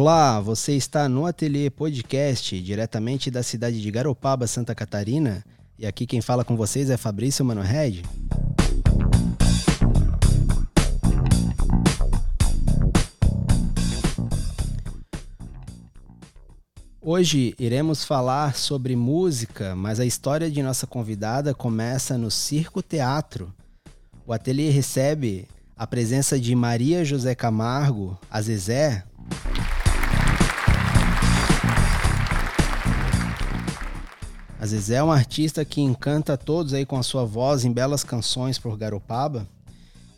Olá, você está no Ateliê Podcast, diretamente da cidade de Garopaba, Santa Catarina. E aqui quem fala com vocês é Fabrício Manohed. Hoje iremos falar sobre música, mas a história de nossa convidada começa no Circo Teatro. O ateliê recebe a presença de Maria José Camargo, a Zezé. A Zezé é uma artista que encanta todos aí com a sua voz em belas canções por Garopaba.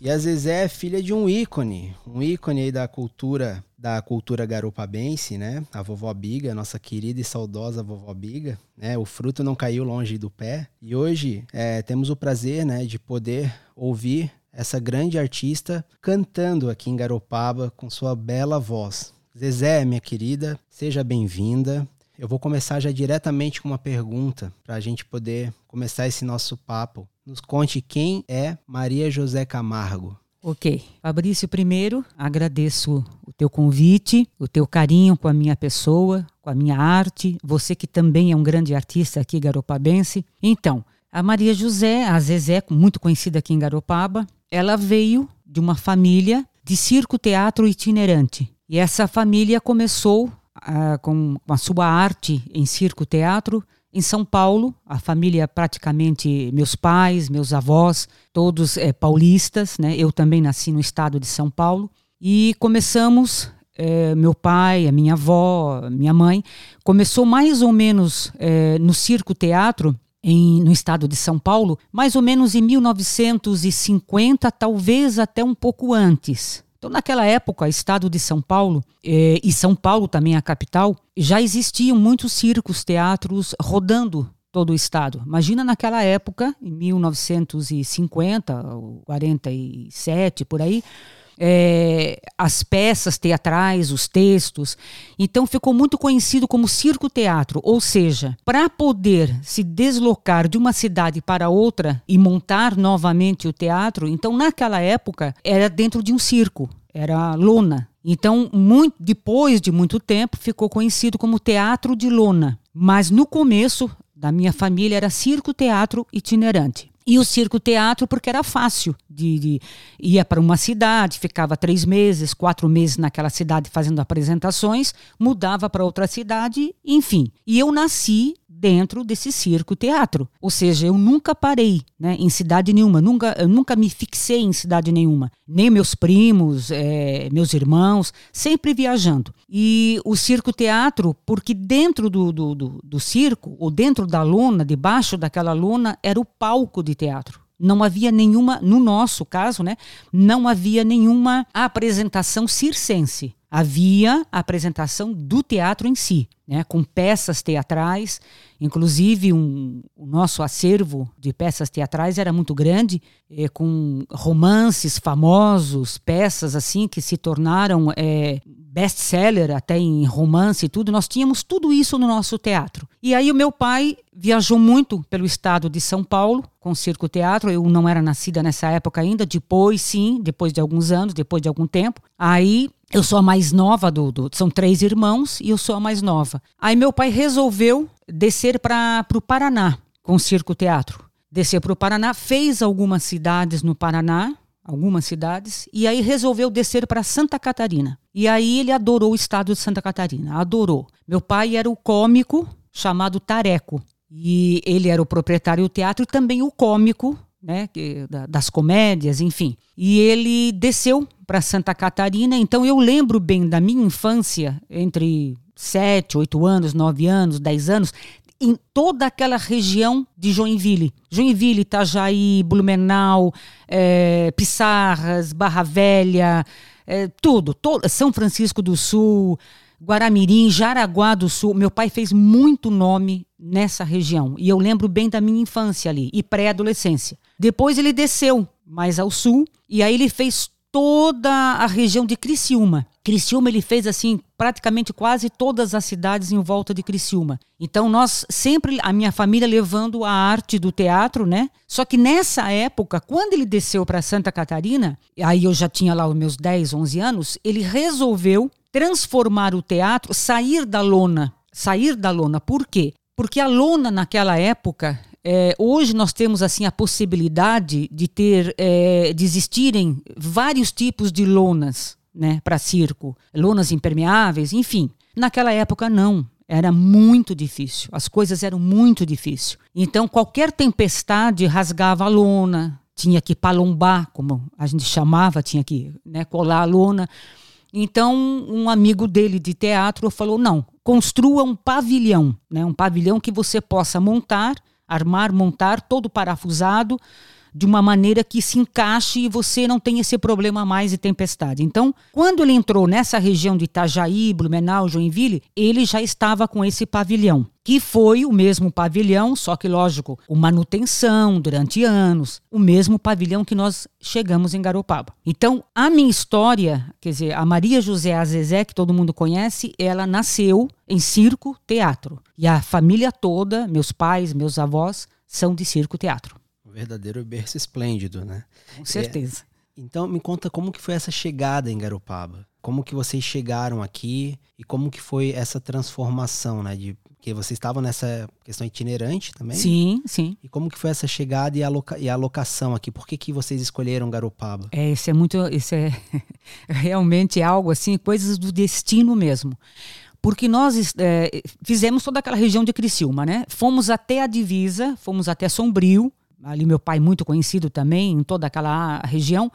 E a Zezé é filha de um ícone, um ícone aí da cultura da cultura garopabense, né? A vovó Biga, nossa querida e saudosa vovó Biga, né? O fruto não caiu longe do pé. E hoje é, temos o prazer, né, de poder ouvir essa grande artista cantando aqui em Garopaba com sua bela voz. Zezé, minha querida, seja bem-vinda. Eu vou começar já diretamente com uma pergunta para a gente poder começar esse nosso papo. Nos conte quem é Maria José Camargo. Ok. Fabrício, primeiro agradeço o teu convite, o teu carinho com a minha pessoa, com a minha arte, você que também é um grande artista aqui garopabense. Então, a Maria José, a Zezé, muito conhecida aqui em Garopaba, ela veio de uma família de circo-teatro itinerante. E essa família começou uh, com a sua arte em circo-teatro em São Paulo, a família praticamente meus pais, meus avós, todos é, paulistas, né? Eu também nasci no estado de São Paulo e começamos é, meu pai, a minha avó, minha mãe começou mais ou menos é, no circo teatro em, no estado de São Paulo, mais ou menos em 1950, talvez até um pouco antes. Então, naquela época, o estado de São Paulo, eh, e São Paulo também a capital, já existiam muitos circos, teatros rodando todo o estado. Imagina naquela época, em 1950, 47, por aí, é, as peças teatrais, os textos. Então ficou muito conhecido como circo-teatro, ou seja, para poder se deslocar de uma cidade para outra e montar novamente o teatro, então naquela época era dentro de um circo, era lona. Então, muito, depois de muito tempo, ficou conhecido como teatro de lona. Mas no começo da minha família era circo-teatro itinerante. E o circo teatro porque era fácil de, de ia para uma cidade, ficava três meses, quatro meses naquela cidade fazendo apresentações, mudava para outra cidade, enfim. E eu nasci dentro desse circo teatro. Ou seja, eu nunca parei né, em cidade nenhuma, nunca, eu nunca me fixei em cidade nenhuma. Nem meus primos, é, meus irmãos, sempre viajando. E o circo teatro, porque dentro do, do, do, do circo, ou dentro da lona, debaixo daquela lona, era o palco de teatro não havia nenhuma, no nosso caso, né, não havia nenhuma apresentação circense havia a apresentação do teatro em si, né, com peças teatrais. Inclusive, um, o nosso acervo de peças teatrais era muito grande, eh, com romances famosos, peças assim que se tornaram eh, best-seller até em romance e tudo. Nós tínhamos tudo isso no nosso teatro. E aí o meu pai viajou muito pelo estado de São Paulo com circo teatro. Eu não era nascida nessa época ainda. Depois, sim, depois de alguns anos, depois de algum tempo. Aí eu sou a mais nova do, do, São três irmãos e eu sou a mais nova. Aí meu pai resolveu descer para o Paraná com circo teatro. Descer para o Paraná, fez algumas cidades no Paraná, algumas cidades, e aí resolveu descer para Santa Catarina. E aí ele adorou o estado de Santa Catarina, adorou. Meu pai era o cômico chamado Tareco. E ele era o proprietário do teatro e também o cômico né, das comédias, enfim. E ele desceu para Santa Catarina, então eu lembro bem da minha infância, entre sete, oito anos, nove anos, dez anos, em toda aquela região de Joinville. Joinville, Itajaí, Blumenau, é, Pissarras, Barra Velha, é, tudo, todo, São Francisco do Sul, Guaramirim, Jaraguá do Sul. Meu pai fez muito nome nessa região. E eu lembro bem da minha infância ali e pré-adolescência. Depois ele desceu mais ao sul e aí ele fez toda a região de Criciúma. Criciúma ele fez assim praticamente quase todas as cidades em volta de Criciúma. Então nós sempre a minha família levando a arte do teatro, né? Só que nessa época, quando ele desceu para Santa Catarina, aí eu já tinha lá os meus 10, 11 anos, ele resolveu transformar o teatro, sair da lona. Sair da lona. Por quê? Porque a lona naquela época é, hoje nós temos assim a possibilidade de ter é, de existirem vários tipos de lonas né, para circo, lonas impermeáveis, enfim. Naquela época não, era muito difícil. As coisas eram muito difíceis. Então qualquer tempestade rasgava a lona, tinha que palombar, como a gente chamava, tinha que né, colar a lona. Então, um amigo dele de teatro falou: não, construa um pavilhão, né, um pavilhão que você possa montar armar, montar todo parafusado de uma maneira que se encaixe e você não tenha esse problema mais de tempestade. Então, quando ele entrou nessa região de Itajaí, Blumenau, Joinville, ele já estava com esse pavilhão, que foi o mesmo pavilhão, só que lógico, com manutenção durante anos, o mesmo pavilhão que nós chegamos em Garopaba. Então, a minha história, quer dizer, a Maria José Azezé, que todo mundo conhece, ela nasceu em circo teatro. E a família toda, meus pais, meus avós, são de circo teatro verdadeiro berço esplêndido, né? Com certeza. É, então me conta como que foi essa chegada em Garopaba? Como que vocês chegaram aqui e como que foi essa transformação, né? De porque vocês estavam nessa questão itinerante também? Sim, sim. E como que foi essa chegada e a, loca e a locação aqui? Por que, que vocês escolheram Garopaba? É, isso é muito, isso é realmente algo assim, coisas do destino mesmo porque nós é, fizemos toda aquela região de Criciúma, né? Fomos até a divisa, fomos até Sombrio, ali meu pai muito conhecido também em toda aquela região.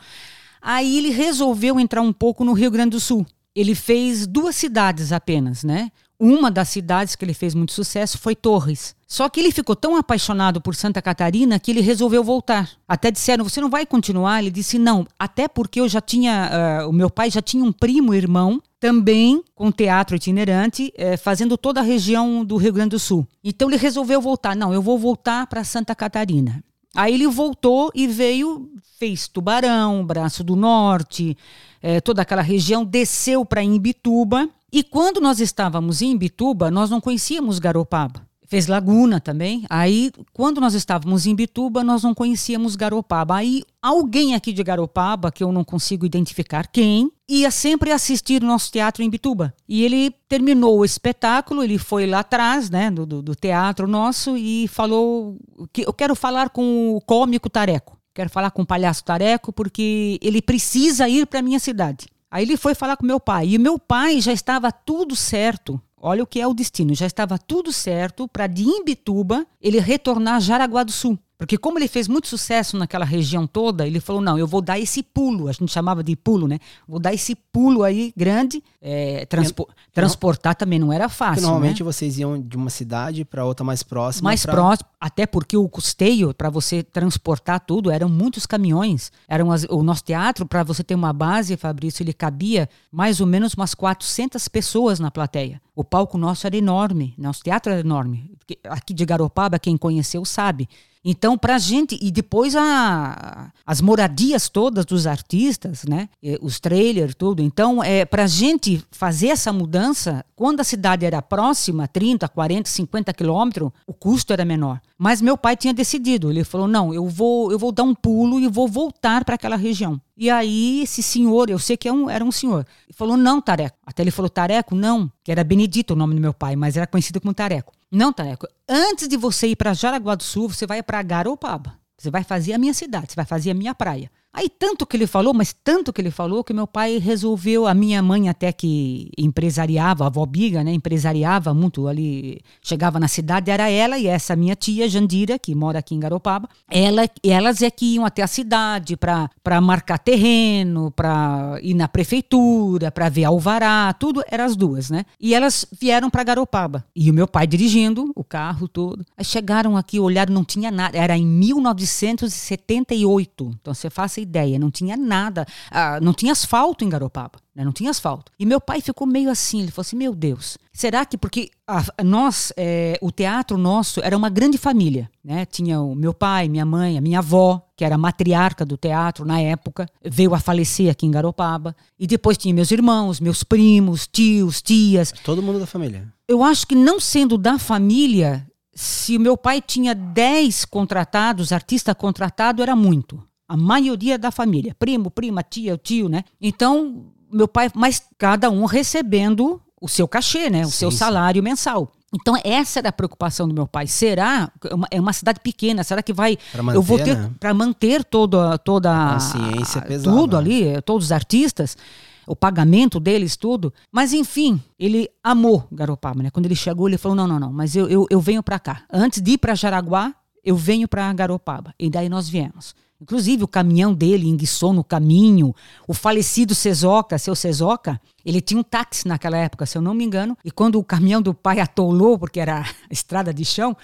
Aí ele resolveu entrar um pouco no Rio Grande do Sul. Ele fez duas cidades apenas, né? Uma das cidades que ele fez muito sucesso foi Torres. Só que ele ficou tão apaixonado por Santa Catarina que ele resolveu voltar. Até disseram: você não vai continuar? Ele disse: não, até porque eu já tinha. Uh, o meu pai já tinha um primo irmão também com teatro itinerante, uh, fazendo toda a região do Rio Grande do Sul. Então ele resolveu voltar. Não, eu vou voltar para Santa Catarina. Aí ele voltou e veio, fez Tubarão, Braço do Norte, é, toda aquela região, desceu para Imbituba. E quando nós estávamos em Imbituba, nós não conhecíamos Garopaba. Fez Laguna também. Aí, quando nós estávamos em Bituba, nós não conhecíamos Garopaba. Aí, alguém aqui de Garopaba, que eu não consigo identificar quem, ia sempre assistir o nosso teatro em Bituba. E ele terminou o espetáculo, ele foi lá atrás, né, do, do teatro nosso, e falou que eu quero falar com o cômico Tareco. Quero falar com o palhaço Tareco, porque ele precisa ir para minha cidade. Aí ele foi falar com meu pai. E meu pai já estava tudo certo Olha o que é o destino. Já estava tudo certo para de Imbituba ele retornar a Jaraguá do Sul. Porque como ele fez muito sucesso naquela região toda, ele falou, não, eu vou dar esse pulo, a gente chamava de pulo, né? Vou dar esse pulo aí grande. É, transpo transportar também não era fácil, Normalmente né? vocês iam de uma cidade para outra mais próxima. Mais pra... próximo, até porque o custeio para você transportar tudo eram muitos caminhões. Eram as, o nosso teatro, para você ter uma base, Fabrício, ele cabia mais ou menos umas 400 pessoas na plateia. O palco nosso era enorme, nosso teatro era enorme. Aqui de Garopaba, quem conheceu sabe. Então, para a gente, e depois a, as moradias todas dos artistas, né? Os trailers, tudo. Então, é, para a gente fazer essa mudança, quando a cidade era próxima, 30, 40, 50 quilômetros, o custo era menor. Mas meu pai tinha decidido. Ele falou: não, eu vou, eu vou dar um pulo e vou voltar para aquela região. E aí, esse senhor, eu sei que é era um senhor, falou: não, Tareco. Até ele falou: Tareco, não, que era Benedito o nome do meu pai, mas era conhecido como Tareco. Não, Tareco, antes de você ir para Jaraguá do Sul, você vai para Garopaba. Você vai fazer a minha cidade, você vai fazer a minha praia. Aí tanto que ele falou, mas tanto que ele falou que meu pai resolveu, a minha mãe até que empresariava, a avó Biga, né, empresariava muito ali, chegava na cidade, era ela e essa minha tia Jandira, que mora aqui em Garopaba, ela, elas é que iam até a cidade para marcar terreno, para ir na prefeitura, para ver alvará, tudo, eram as duas, né? E elas vieram para Garopaba. E o meu pai dirigindo o carro todo. Aí chegaram aqui, olharam, não tinha nada, era em 1978. Então você faça ideia, não tinha nada, ah, não tinha asfalto em Garopaba, né? não tinha asfalto. E meu pai ficou meio assim, ele falou assim, meu Deus, será que porque a, nós, é, o teatro nosso era uma grande família, né? Tinha o meu pai, minha mãe, a minha avó, que era matriarca do teatro na época, veio a falecer aqui em Garopaba. E depois tinha meus irmãos, meus primos, tios, tias. Todo mundo da família. Eu acho que não sendo da família, se o meu pai tinha 10 contratados, artista contratado, era muito a maioria da família, primo, prima, tia, tio, né? Então, meu pai, mas cada um recebendo o seu cachê, né? O sim, seu salário sim. mensal. Então, essa era a preocupação do meu pai. Será? É uma, cidade pequena, será que vai. Manter, eu vou ter. Né? Para manter toda, toda a ciência pesada, tudo né? ali, todos os artistas, o pagamento deles, tudo. Mas, enfim, ele amou Garopaba, né? Quando ele chegou, ele falou: não, não, não, mas eu, eu, eu venho para cá. Antes de ir para Jaraguá, eu venho para Garopaba. E daí nós viemos. Inclusive, o caminhão dele enguiçou no caminho. O falecido Cezoca, seu Cezoca, ele tinha um táxi naquela época, se eu não me engano. E quando o caminhão do pai atolou, porque era estrada de chão,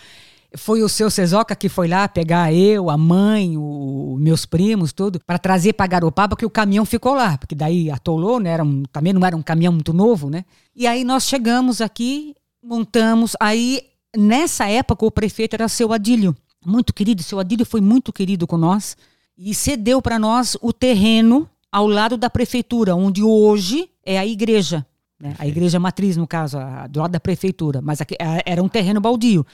foi o seu Cezoca que foi lá pegar eu, a mãe, os meus primos, tudo, para trazer para Garopaba, que o caminhão ficou lá, porque daí atolou, né? Era um, também não era um caminhão muito novo, né? E aí nós chegamos aqui, montamos. Aí, nessa época, o prefeito era seu Adílio muito querido, seu Adílio foi muito querido com nós e cedeu para nós o terreno ao lado da prefeitura, onde hoje é a igreja, né? a igreja matriz, no caso, a, do lado da prefeitura, mas aqui, a, era um terreno baldio.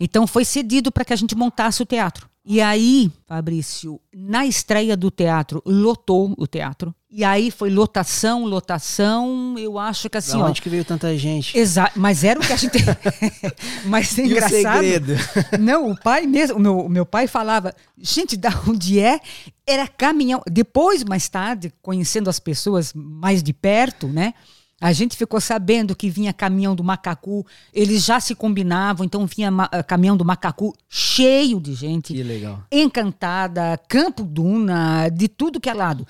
Então foi cedido para que a gente montasse o teatro. E aí, Fabrício, na estreia do teatro, lotou o teatro. E aí foi lotação, lotação. Eu acho que assim. Da onde ó, que veio tanta gente? Exato. Mas era o que a gente. mas é engraçado. O segredo? Não, o pai mesmo, o meu, o meu pai falava, gente, da onde é? Era caminhão. Depois, mais tarde, conhecendo as pessoas mais de perto, né? A gente ficou sabendo que vinha caminhão do macacu, eles já se combinavam, então vinha eh, caminhão do macacu cheio de gente. Que legal. Encantada, Campo Duna, de tudo que é lado.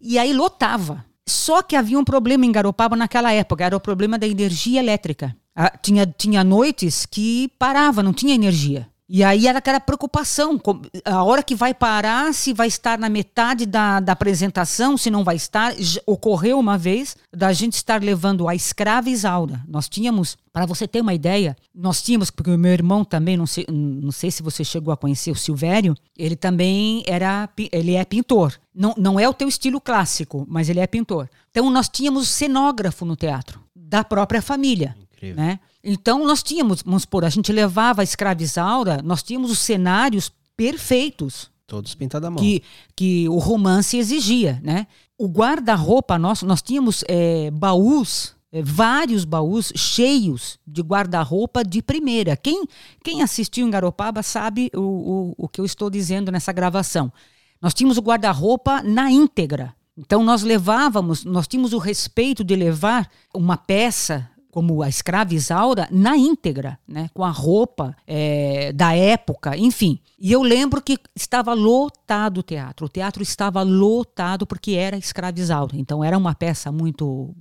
E aí lotava. Só que havia um problema em Garopaba naquela época, era o problema da energia elétrica. Ah, tinha, tinha noites que parava, não tinha energia. E aí era aquela preocupação, a hora que vai parar, se vai estar na metade da, da apresentação, se não vai estar. Ocorreu uma vez da gente estar levando a escrava Isaura. Nós tínhamos, para você ter uma ideia, nós tínhamos, porque o meu irmão também, não sei, não sei se você chegou a conhecer o Silvério, ele também era, ele é pintor. Não, não é o teu estilo clássico, mas ele é pintor. Então nós tínhamos cenógrafo no teatro, da própria família. Incrível. Né? Então nós tínhamos, vamos supor, a gente levava a escravizaura, nós tínhamos os cenários perfeitos. Todos pintados à mão. Que, que o romance exigia, né? O guarda-roupa nosso, nós tínhamos é, baús, é, vários baús cheios de guarda-roupa de primeira. Quem, quem assistiu em Garopaba sabe o, o, o que eu estou dizendo nessa gravação. Nós tínhamos o guarda-roupa na íntegra. Então nós levávamos, nós tínhamos o respeito de levar uma peça como a escrava Isaura, na íntegra, né? com a roupa é, da época, enfim. E eu lembro que estava lotado o teatro. O teatro estava lotado porque era escrava Isaura. Então era uma peça muito.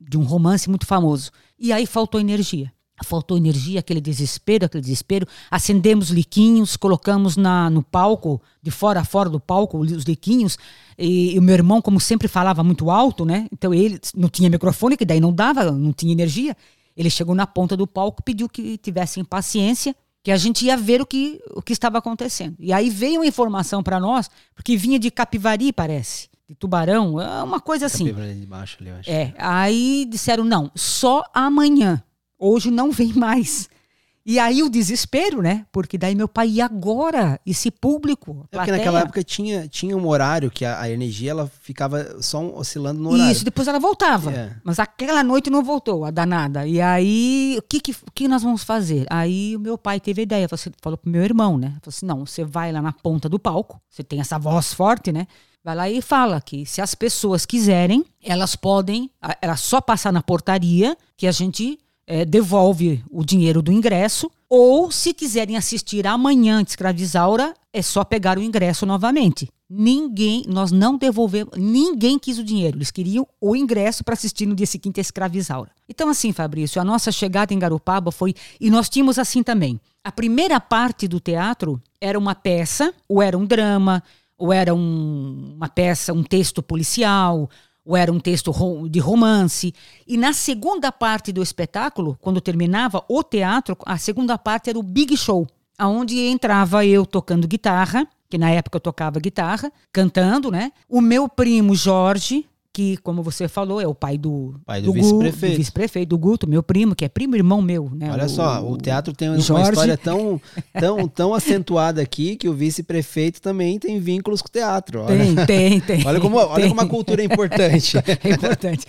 de um romance muito famoso. E aí faltou energia faltou energia, aquele desespero, aquele desespero. Acendemos liquinhos, colocamos na, no palco, de fora a fora do palco, os liquinhos. E, e, o meu irmão, como sempre falava muito alto, né? Então ele não tinha microfone, que daí não dava, não tinha energia. Ele chegou na ponta do palco, pediu que tivessem paciência, que a gente ia ver o que, o que estava acontecendo. E aí veio uma informação para nós, porque vinha de Capivari, parece de tubarão, é uma coisa assim. De baixo ali, eu acho. É, aí disseram não, só amanhã. Hoje não vem mais. E aí o desespero, né? Porque daí meu pai, e agora? Esse público? É porque naquela época tinha, tinha um horário que a, a, energia ela ficava só oscilando no horário. Isso, depois ela voltava. É. Mas aquela noite não voltou, a danada. E aí, o que, que, que nós vamos fazer? Aí o meu pai teve a ideia, falou, falou pro meu irmão, né? Falou assim: não, você vai lá na ponta do palco, você tem essa voz forte, né? Vai lá e fala que se as pessoas quiserem, elas podem, era só passar na portaria que a gente é, devolve o dinheiro do ingresso, ou se quiserem assistir amanhã de Escravizaura, é só pegar o ingresso novamente. Ninguém, nós não devolvemos, ninguém quis o dinheiro, eles queriam o ingresso para assistir no dia seguinte a Escravizaura. Então, assim, Fabrício, a nossa chegada em Garopaba foi. E nós tínhamos assim também. A primeira parte do teatro era uma peça, ou era um drama, ou era um, uma peça, um texto policial, ou era um texto de romance. E na segunda parte do espetáculo, quando terminava o teatro, a segunda parte era o Big Show, aonde entrava eu tocando guitarra, que na época eu tocava guitarra, cantando, né? O meu primo Jorge que, como você falou, é o pai do, pai do, do vice-prefeito. vice-prefeito, do Guto, meu primo, que é primo irmão meu. Né? Olha o, só, o teatro tem uma Jorge. história tão, tão, tão acentuada aqui que o vice-prefeito também tem vínculos com o teatro. Olha. Tem, tem, tem. Olha como, olha tem. como a cultura é importante. é importante.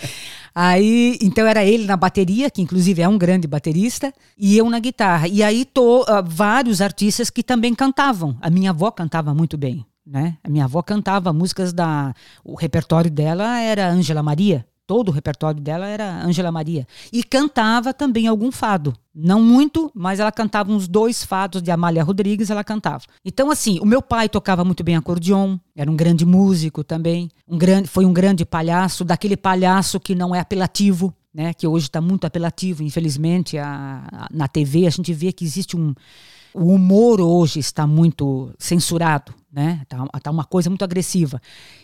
Aí, então era ele na bateria, que inclusive é um grande baterista, e eu na guitarra. E aí tô uh, vários artistas que também cantavam. A minha avó cantava muito bem né? A minha avó cantava músicas da. O repertório dela era Ângela Maria. Todo o repertório dela era Ângela Maria. E cantava também algum fado. Não muito, mas ela cantava uns dois fados de Amália Rodrigues, ela cantava. Então, assim, o meu pai tocava muito bem acordeon, era um grande músico também. Um grande, foi um grande palhaço, daquele palhaço que não é apelativo, né? Que hoje está muito apelativo, infelizmente. A, a, na TV a gente vê que existe um o humor hoje está muito censurado, né? Tá, tá, uma coisa muito agressiva.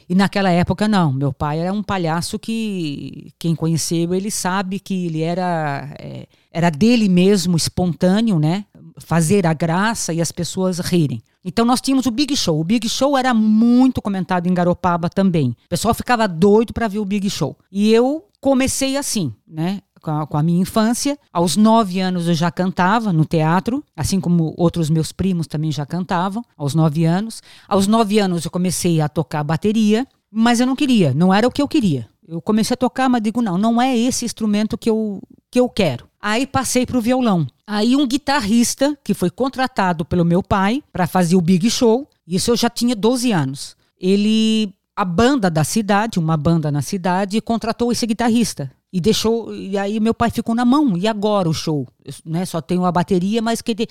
E naquela época não. Meu pai era um palhaço que quem conheceu ele sabe que ele era é, era dele mesmo, espontâneo, né? Fazer a graça e as pessoas rirem. Então nós tínhamos o Big Show. O Big Show era muito comentado em Garopaba também. O pessoal ficava doido para ver o Big Show. E eu comecei assim, né? Com a, minha infância. Aos nove anos eu já cantava no teatro, assim como outros meus primos também já cantavam, aos nove anos. Aos nove anos eu comecei a tocar bateria, mas eu não queria, não era o que eu queria. Eu comecei a tocar, mas digo, não, não é esse instrumento que eu, que eu quero. Aí passei para o violão. Aí um guitarrista que foi contratado pelo meu pai para fazer o Big Show, isso eu já tinha 12 anos. Ele a banda da cidade, uma banda na cidade, contratou esse guitarrista. E deixou. E aí meu pai ficou na mão. E agora o show? Eu, né, só tenho a bateria, mas que.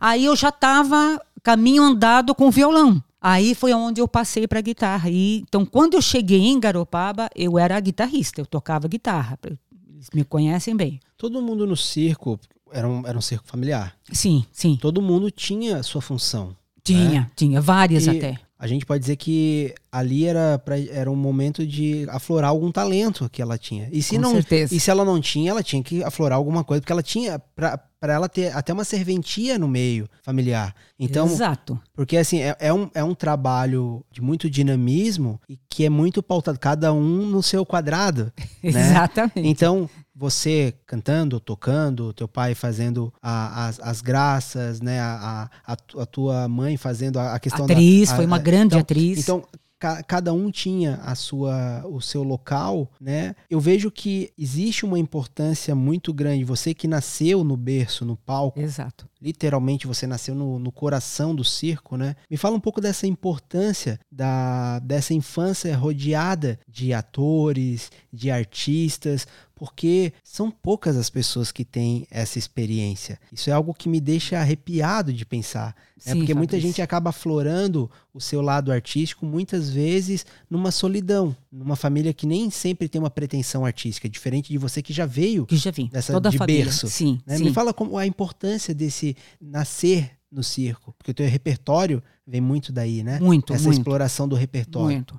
Aí eu já estava caminho andado com violão. Aí foi onde eu passei para guitarra. E, então, quando eu cheguei em Garopaba, eu era guitarrista, eu tocava guitarra. Eles me conhecem bem. Todo mundo no circo era um, era um circo familiar. Sim, sim. Todo mundo tinha sua função. Tinha, né? tinha, várias e, até a gente pode dizer que ali era, pra, era um momento de aflorar algum talento que ela tinha. E se Com não certeza. e se ela não tinha, ela tinha que aflorar alguma coisa, porque ela tinha para ela ter até uma serventia no meio familiar. Então, Exato. Porque assim, é, é, um, é um trabalho de muito dinamismo e que é muito pautado, cada um no seu quadrado. né? Exatamente. Então, você cantando, tocando, teu pai fazendo a, as, as graças, né? A, a, a, tua mãe fazendo a, questão atriz, da. Atriz, foi uma grande então, atriz. Então, ca, cada um tinha a sua, o seu local, né? Eu vejo que existe uma importância muito grande. Você que nasceu no berço, no palco. Exato. Literalmente você nasceu no, no coração do circo, né? Me fala um pouco dessa importância da, dessa infância rodeada de atores, de artistas, porque são poucas as pessoas que têm essa experiência. Isso é algo que me deixa arrepiado de pensar. Né? Sim, porque muita gente acaba aflorando o seu lado artístico, muitas vezes numa solidão, numa família que nem sempre tem uma pretensão artística, diferente de você que já veio que já vim. dessa Toda de a família. berço. Sim, né? sim. Me fala como a importância desse nascer no circo, porque o teu repertório vem muito daí, né? Muito, Essa muito. exploração do repertório. Muito.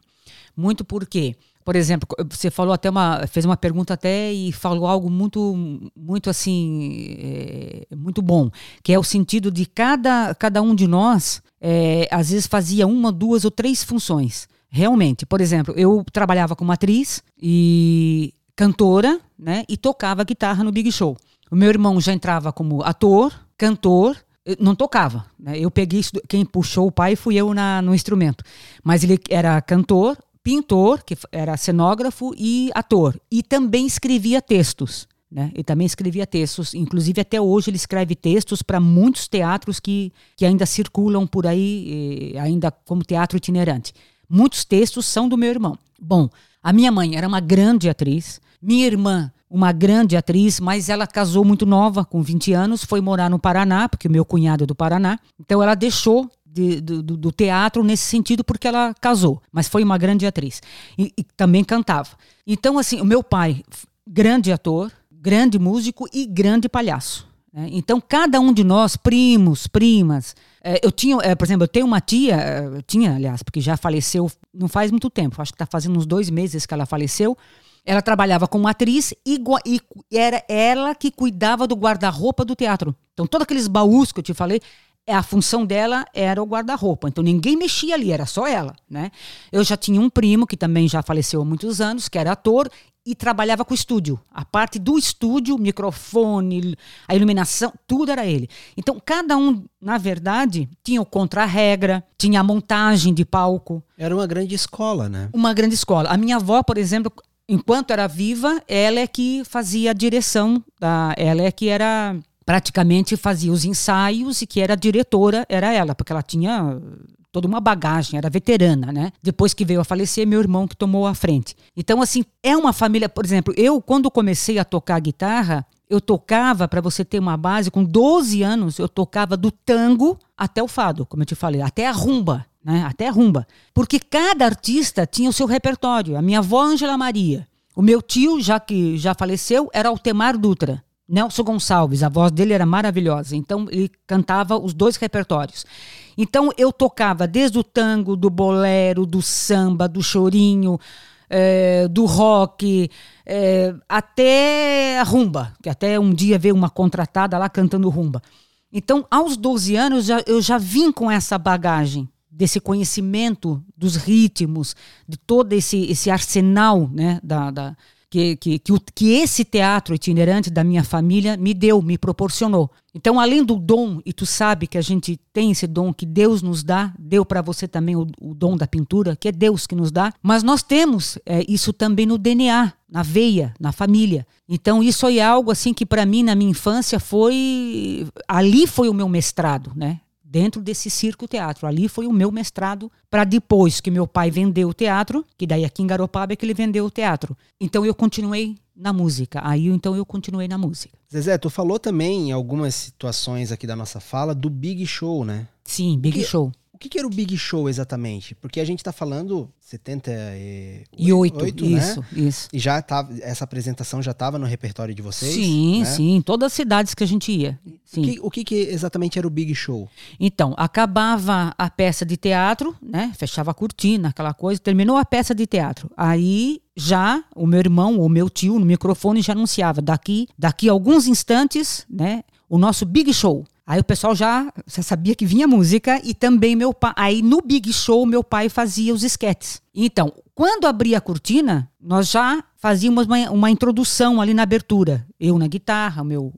Muito porque por exemplo, você falou até uma, fez uma pergunta até e falou algo muito, muito assim, é, muito bom, que é o sentido de cada, cada um de nós, é, às vezes fazia uma, duas ou três funções. Realmente, por exemplo, eu trabalhava como atriz e cantora, né, e tocava guitarra no Big Show. O meu irmão já entrava como ator, cantor, não tocava. Né? Eu peguei quem puxou o pai fui eu na, no instrumento, mas ele era cantor, pintor, que era cenógrafo e ator. E também escrevia textos. Né? Ele também escrevia textos, inclusive até hoje ele escreve textos para muitos teatros que, que ainda circulam por aí, ainda como teatro itinerante. Muitos textos são do meu irmão. Bom, a minha mãe era uma grande atriz, minha irmã, uma grande atriz, mas ela casou muito nova, com 20 anos, foi morar no Paraná, porque o meu cunhado é do Paraná. Então ela deixou de, do, do, teatro nesse sentido porque ela casou, mas foi uma grande atriz e, e, também cantava. Então, assim, o meu pai, grande ator, grande músico e grande palhaço. Né? Então, cada um de nós, primos, primas, é, eu tinha, é, por exemplo, eu tenho uma tia, eu tinha, aliás, porque já faleceu não faz muito tempo, acho que está fazendo uns dois meses que ela faleceu. Ela trabalhava como atriz e, e era ela que cuidava do guarda-roupa do teatro. Então, todos aqueles baús que eu te falei, a função dela era o guarda-roupa. Então ninguém mexia ali, era só ela, né? Eu já tinha um primo que também já faleceu há muitos anos, que era ator e trabalhava com o estúdio. A parte do estúdio, microfone, a iluminação, tudo era ele. Então cada um, na verdade, tinha o contra-regra, tinha a montagem de palco. Era uma grande escola, né? Uma grande escola. A minha avó, por exemplo, enquanto era viva, ela é que fazia a direção, da, ela é que era praticamente fazia os ensaios e que era diretora era ela, porque ela tinha toda uma bagagem, era veterana, né? Depois que veio a falecer, meu irmão que tomou a frente. Então, assim, é uma família, por exemplo, eu quando comecei a tocar guitarra, eu tocava, para você ter uma base, com 12 anos, eu tocava do tango até o fado, como eu te falei, até a rumba, né? Até a rumba. Porque cada artista tinha o seu repertório. A minha avó, Angela Maria. O meu tio, já que já faleceu, era Altemar Dutra. Nelson Gonçalves, a voz dele era maravilhosa, então ele cantava os dois repertórios. Então eu tocava desde o tango, do bolero, do samba, do chorinho, é, do rock, é, até a rumba, que até um dia veio uma contratada lá cantando rumba. Então, aos 12 anos, eu já vim com essa bagagem desse conhecimento dos ritmos, de todo esse, esse arsenal né, da, da que, que, que, que, esse teatro itinerante da minha família me deu, me proporcionou. Então, além do dom, e tu sabe que a gente tem esse dom que Deus nos dá, deu para você também o, o, dom da pintura, que é Deus que nos dá, mas nós temos é, isso também no DNA, na veia, na família. Então, isso é algo assim que para mim, na minha infância, foi. Ali foi o meu mestrado, né? Dentro desse circo teatro. Ali foi o meu mestrado para depois que meu pai vendeu o teatro, que daí aqui em Garopaba é que ele vendeu o teatro. Então eu continuei na música. Aí então eu continuei na música. Zezé, tu falou também em algumas situações aqui da nossa fala do Big Show, né? Sim, Big que, Show. O que, que era o Big Show exatamente? Porque a gente está falando 78, e 8, né? isso, isso. E já tava, essa apresentação já estava no repertório de vocês? Sim, né? sim, todas as cidades que a gente ia. Sim. O, que, o que, que, exatamente era o Big Show? Então, acabava a peça de teatro, né? Fechava a cortina, aquela coisa, terminou a peça de teatro. Aí já o meu irmão ou meu tio no microfone já anunciava daqui, daqui a alguns instantes, né? O nosso Big Show. Aí o pessoal já, já sabia que vinha música e também meu pai. Aí no Big Show meu pai fazia os esquetes. Então, quando abria a cortina, nós já fazíamos uma, uma introdução ali na abertura. Eu na guitarra, meu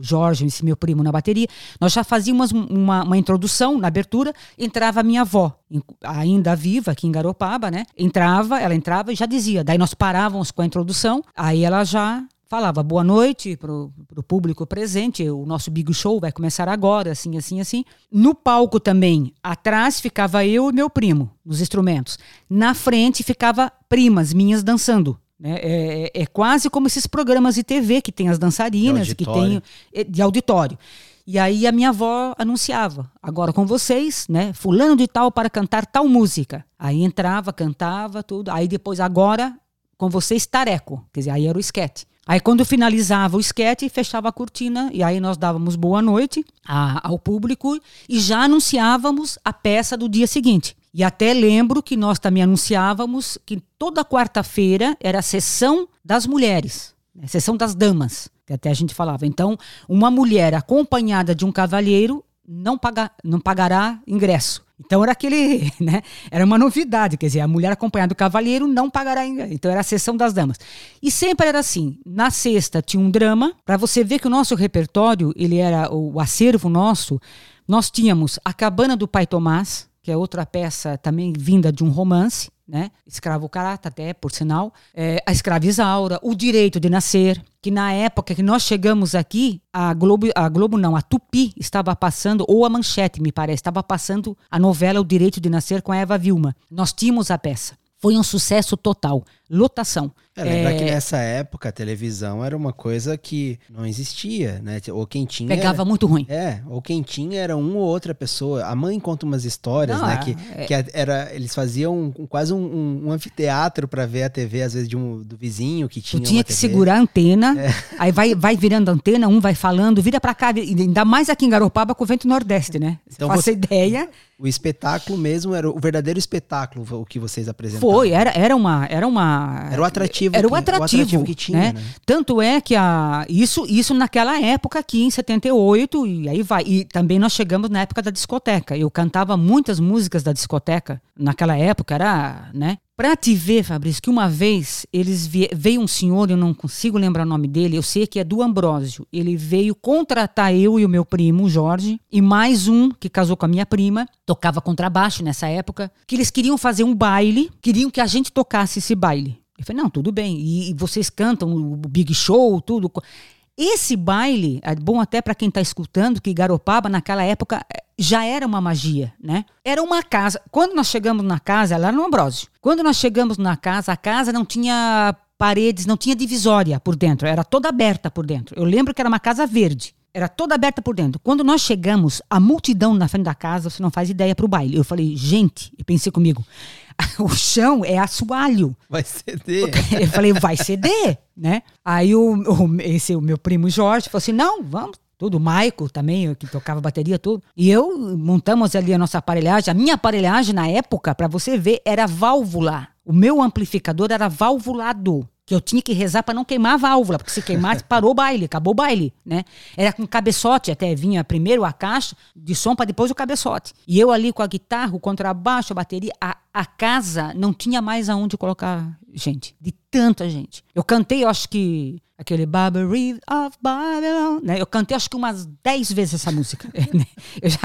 Jorge, esse meu primo na bateria. Nós já fazíamos uma, uma introdução na abertura. Entrava a minha avó, ainda viva aqui em Garopaba, né? Entrava, ela entrava e já dizia. Daí nós parávamos com a introdução. Aí ela já falava boa noite para o público presente, o nosso Big Show vai começar agora, assim, assim, assim. No palco também, atrás ficava eu e meu primo, nos instrumentos. Na frente ficava primas minhas dançando. Né? É, é, é quase como esses programas de TV que tem as dançarinas, que tem é, de auditório. E aí a minha avó anunciava, agora com vocês, né? Fulano de tal para cantar tal música. Aí entrava, cantava, tudo. Aí depois, agora com vocês, tareco. Quer dizer, aí era o esquete. Aí quando finalizava o esquete, fechava a cortina e aí nós dávamos boa noite a, ao público e já anunciávamos a peça do dia seguinte. E até lembro que nós também anunciávamos que toda quarta-feira era a sessão das mulheres, né, sessão das damas, que até a gente falava. Então, uma mulher acompanhada de um cavalheiro não, paga, não pagará ingresso. Então era aquele, né? Era uma novidade, quer dizer, a mulher acompanhada do cavalheiro não pagará ingresso. Então era a sessão das damas. E sempre era assim. Na sexta tinha um drama, para você ver que o nosso repertório, ele era o acervo nosso. Nós tínhamos A Cabana do Pai Tomás, que é outra peça também vinda de um romance, né? Escravo Carata, até, por sinal. É, a Escrava Isaura, O Direito de Nascer, que na época que nós chegamos aqui, a Globo, a Globo não, a Tupi estava passando, ou a Manchete, me parece, estava passando a novela O Direito de Nascer com a Eva Vilma. Nós tínhamos a peça. Foi um sucesso total. Lotação. É, lembra é... que nessa época a televisão era uma coisa que não existia, né? Ou quem tinha. Pegava era... muito ruim. É, ou quem tinha era uma ou outra pessoa. A mãe conta umas histórias, não, né? É... Que, é que era, eles faziam quase um, um, um anfiteatro para ver a TV, às vezes, de um, do vizinho que tinha. Tu tinha que TV. segurar a antena, é. aí vai, vai virando a antena, um vai falando, vira para cá, ainda mais aqui em Garopaba com o vento nordeste, né? Então, Faça você... ideia. O espetáculo mesmo era o verdadeiro espetáculo o que vocês apresentaram. Foi, era, era, uma, era uma era era o atrativo era o que- atrativo, o atrativo que tinha, né? né? Tanto é que a isso isso naquela época aqui em 78 e aí vai. E também nós chegamos na época da discoteca. Eu cantava muitas músicas da discoteca naquela época, era, né? Pra te ver, Fabrício, que uma vez eles veio um senhor, eu não consigo lembrar o nome dele, eu sei que é do Ambrósio. Ele veio contratar eu e o meu primo, o Jorge, e mais um que casou com a minha prima, tocava contrabaixo nessa época, que eles queriam fazer um baile, queriam que a gente tocasse esse baile. Eu falei, não, tudo bem. E vocês cantam o Big Show, tudo. Esse baile, é bom até para quem está escutando, que Garopaba naquela época eh, já era uma magia, né? Era uma casa. Quando nós chegamos na casa, lá no Ambrósio, quando nós chegamos na casa, a casa não tinha paredes, não tinha divisória por dentro, era toda aberta por dentro. Eu lembro que era uma casa verde. Era toda aberta por dentro. Quando nós chegamos, a multidão na frente da casa, você não faz ideia para o baile. Eu falei, gente, eu pensei comigo, o chão é assoalho. Vai ceder. Eu falei, vai ceder, né? Aí o, o- esse, o meu primo Jorge falou assim: não, vamos. Tudo, o Maico também, que tocava bateria, tudo. E eu montamos ali a nossa aparelhagem. A minha aparelhagem na época, para você ver, era válvula. O meu amplificador era valvulado. Que eu tinha que rezar para não queimar a válvula, porque se queimasse, parou o baile, acabou o baile, né? Era com cabeçote, até vinha primeiro a caixa de som para depois o cabeçote. E eu ali com a guitarra, o contrabaixo, a bateria, a, a casa não tinha mais aonde colocar gente, de tanta gente. Eu cantei, eu acho que aquele Barbary of Babylon, né? Eu cantei acho que umas 10 vezes essa música. né? eu já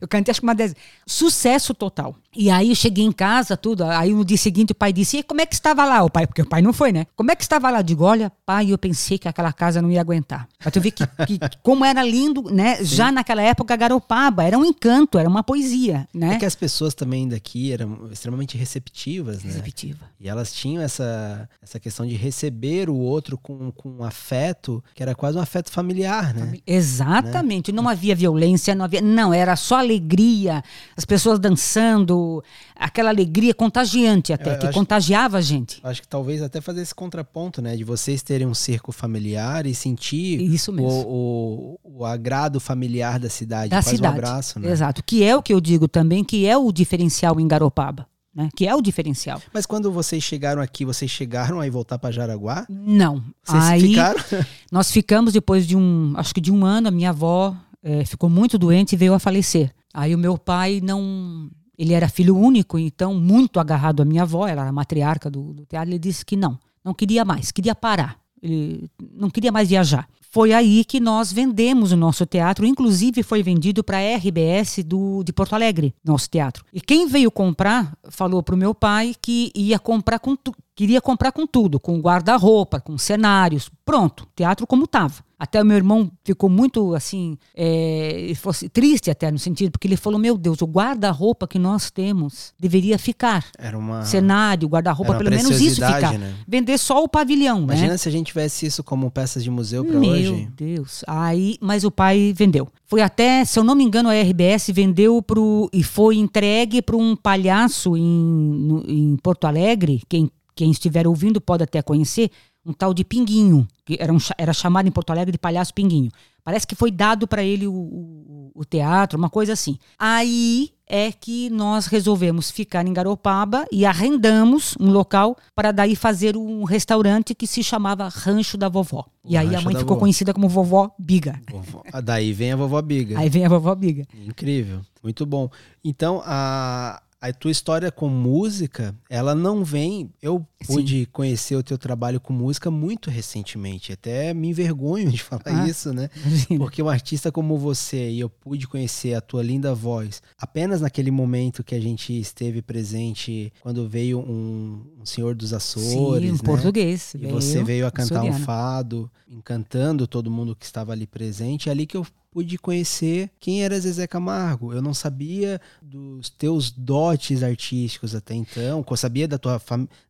eu cantei acho que umas 10 Sucesso total. E aí eu cheguei em casa, tudo. Aí no dia seguinte o pai disse: "E como é que estava lá?" O pai, porque o pai não foi, né? Como é que estava lá? Eu digo: "Olha, pai, eu pensei que aquela casa não ia aguentar." Pra tu ver que, que como era lindo, né? Já naquela época Garopaba era um encanto, era uma poesia, né? É que as pessoas também daqui eram extremamente receptivas, né? Receptiva. E elas tinham essa, essa questão de receber o outro com, com um afeto, que era quase um afeto familiar, né? Exatamente. Não havia violência, não havia. Não, era só alegria, as pessoas dançando, aquela alegria contagiante até, Eu que acho- contagiava a gente. Acho que talvez até fazer esse contraponto, né? De vocês terem um circo familiar e sentir Isso mesmo. o, o, o agrado familiar da cidade. da quase cidade. um abraço, né? Exato. Que é o que eu digo também, que é o diferencial em Garopaba. Né? Que é o diferencial. Mas quando vocês chegaram aqui, vocês chegaram aí voltar para Jaraguá? Não. Vocês Aí ficaram? nós ficamos depois de um, acho que de um ano, a minha avó eh, ficou muito doente e veio a falecer. Aí o meu pai não, ele era filho único, então muito agarrado à minha avó, ela era a matriarca do, do teatro, ele disse que não, não queria mais, queria parar, ele não queria mais viajar. Foi aí que nós vendemos o nosso teatro, inclusive foi vendido para a RBS do, de Porto Alegre, nosso teatro. E quem veio comprar falou para o meu pai que ia comprar com queria comprar com tudo, com guarda-roupa, com cenários, pronto, teatro como estava. Até o meu irmão ficou muito assim, é, fosse triste até no sentido, porque ele falou: Meu Deus, o guarda-roupa que nós temos deveria ficar. Era uma. Cenário, guarda-roupa, pelo menos isso ficar. né? Vender só o pavilhão, né? Imagina se a gente tivesse isso como peças de museu para Meu hoje. Deus. Aí, mas o pai vendeu. Foi até, se eu não me engano, a RBS vendeu pro e foi entregue para um palhaço em, no- em Porto Alegre. Quem, quem estiver ouvindo pode até conhecer um tal de Pinguinho, que era, um era chamado em Porto Alegre de palhaço Pinguinho. Parece que foi dado para ele o, o- o teatro, uma coisa assim. Aí é que nós resolvemos ficar em Garopaba e arrendamos um local para daí fazer um restaurante que se chamava Rancho da Vovó. O e aí a mãe ficou Vovó. conhecida como Vovó Biga. Vovó- Ah, Daí vem a vovó Biga. Aí vem a Vovó Biga. Incrível, muito bom. Então, a, a tua história com música, ela não vem. Eu pude conhecer o teu trabalho com música muito recentemente. Até me envergonho de falar Ah. isso, né? Porque um artista como você e eu pude conhecer a tua linda voz apenas naquele momento que a gente esteve presente quando veio um, um senhor dos Açores, Sim, um né? português. E você veio a cantar um fado, encantando todo mundo que estava ali presente. É ali que eu pude conhecer quem era Zezé Camargo. Eu não sabia dos teus dotes artísticos até então, eu sabia da tua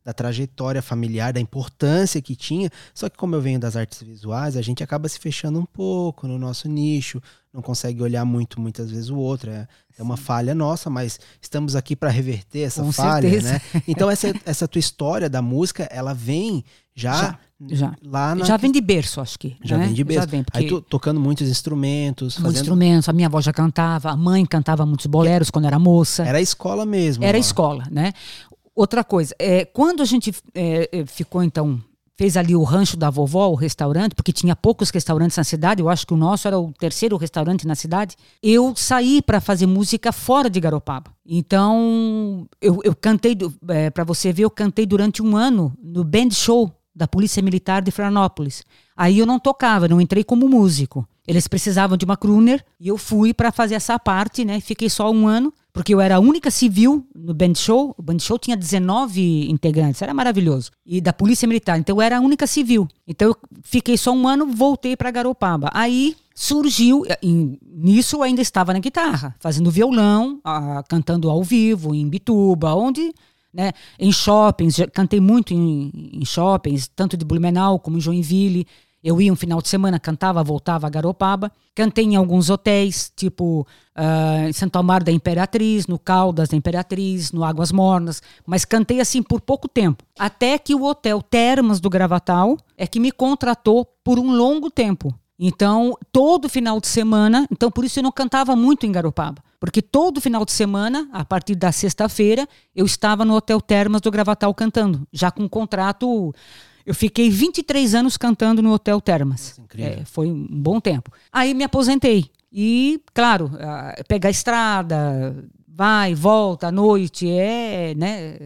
da trajetória familiar, da importância que tinha. Só que como eu venho das artes visuais, a gente acaba se fechando um pouco no nosso nicho, não consegue olhar muito muitas vezes o outro. É, é uma falha nossa, mas estamos aqui para reverter essa Com falha, certeza. né? Então essa, essa tua história da música, ela vem já, Já. lá na Já vem de berço, acho que. já né? vem de berço. Já vem, porque Aí tu, tocando muitos instrumentos, muitos fazendo... instrumentos. A minha avó já cantava, a mãe cantava muitos boleros quando era moça. Era a escola mesmo. Era escola, né? outra coisa, é, quando a gente é, é, ficou então fez ali o rancho da vovó, o restaurante, porque tinha poucos restaurantes na cidade, eu acho que o nosso era o terceiro restaurante na cidade. Eu saí para fazer música fora de Garopaba. Então, eu, eu cantei, é, para você ver, eu cantei durante um ano no band show da Polícia Militar de Florianópolis. Aí eu não tocava, não entrei como músico. Eles precisavam de uma crooner e eu fui para fazer essa parte, né? Fiquei só um ano, porque eu era a única civil no band show. O band show tinha 19 integrantes, era maravilhoso. E da Polícia Militar, então eu era a única civil. Então eu fiquei só um ano, voltei para Garopaba. Aí surgiu, nisso eu ainda estava na guitarra, fazendo violão, cantando ao vivo, em Bituba, onde né? Em shoppings, cantei muito em, em, shoppings, tanto de Blumenau como em Joinville. Eu ia um final de semana, cantava, voltava a Garopaba. Cantei em alguns hotéis, tipo uh, em Santo Amaro da Imperatriz, no Caldas da Imperatriz, no Águas Mornas. Mas cantei assim por pouco tempo. Até que o hotel Termas do Gravatal é que me contratou por um longo tempo. Então, todo final de semana, então por isso eu não cantava muito em Garopaba. Porque todo final de semana, a partir da sexta-feira, eu estava no Hotel Termas do Gravatal cantando, já com um contrato eu fiquei 23 anos cantando no Hotel Termas. É, foi um bom tempo. Aí me aposentei. E, claro, pegar a estrada, vai, volta à noite, é, né,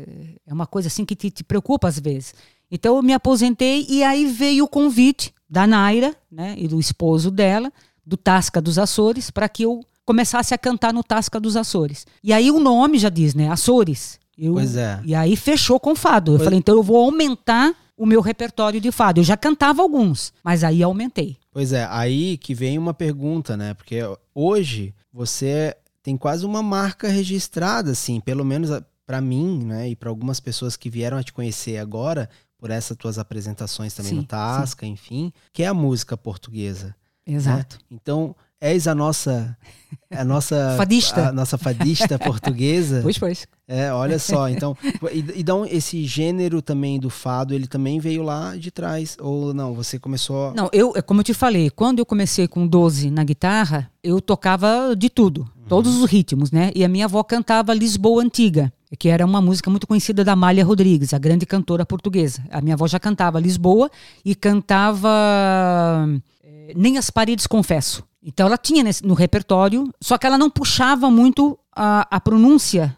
é uma coisa assim que te, te, preocupa às vezes. Então eu me aposentei e aí veio o convite da Naira, né, e do esposo dela, do Tasca dos Açores, para que eu começasse a cantar no Tasca dos Açores. E aí o nome já diz, né, Açores. Eu, pois é. E aí fechou com fado. Eu pois... falei, então eu vou aumentar o meu repertório de fado. Eu já cantava alguns, mas aí aumentei. Pois é, aí que vem uma pergunta, né? Porque hoje você tem quase uma marca registrada, assim, pelo menos para mim, né? E para algumas pessoas que vieram a te conhecer agora, por essas tuas apresentações também sim, no Tasca, sim. enfim, que é a música portuguesa. Né? Exato. Né? Então, és a nossa a nossa fadista, a nossa fadista portuguesa. Pois, pois. É, olha só, então, e, então esse gênero também do fado, ele também veio lá de trás ou não, você começou Não, eu, é como eu te falei, quando eu comecei com 12 na guitarra, eu tocava de tudo, uhum. todos os ritmos, né? E a minha avó cantava Lisboa Antiga que era uma música muito conhecida da Amália Rodrigues, a grande cantora portuguesa. A minha avó já cantava Lisboa e cantava eh, Nem as Paredes Confesso. Então ela tinha nesse, no repertório, só que ela não puxava muito a, a pronúncia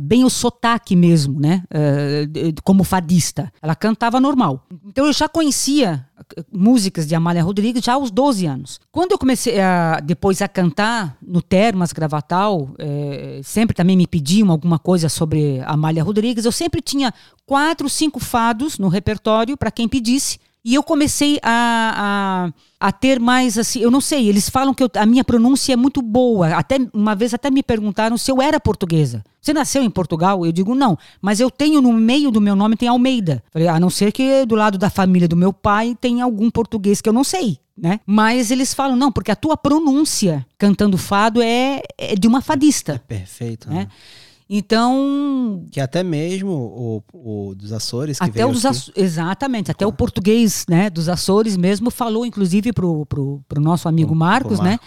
bem o sotaque mesmo, né? Uh, como fadista. Ela cantava normal. Então eu já conhecia músicas de Amália Rodrigues já aos 12 anos. Quando eu comecei a, depois a cantar no Termas Gravatal, é, sempre também me pediam alguma coisa sobre Amália Rodrigues, eu sempre tinha quatro, cinco fados no repertório para quem pedisse. E eu comecei a, a, a, ter mais assim, eu não sei, eles falam que eu, a minha pronúncia é muito boa. Até uma vez até me perguntaram se eu era portuguesa. Você nasceu em Portugal? Eu digo não, mas eu tenho no meio do meu nome tem Almeida. Falei, a não ser que do lado da família do meu pai tem algum português que eu não sei. Né? Mas eles falam, não, porque a tua pronúncia cantando fado é, é de uma fadista. É perfeito. Né? né? Então. Que até mesmo o, o dos Açores. Que até os Açores, Exatamente, até o português né, dos Açores mesmo falou, inclusive, pro, pro, pro nosso amigo Marcos, né?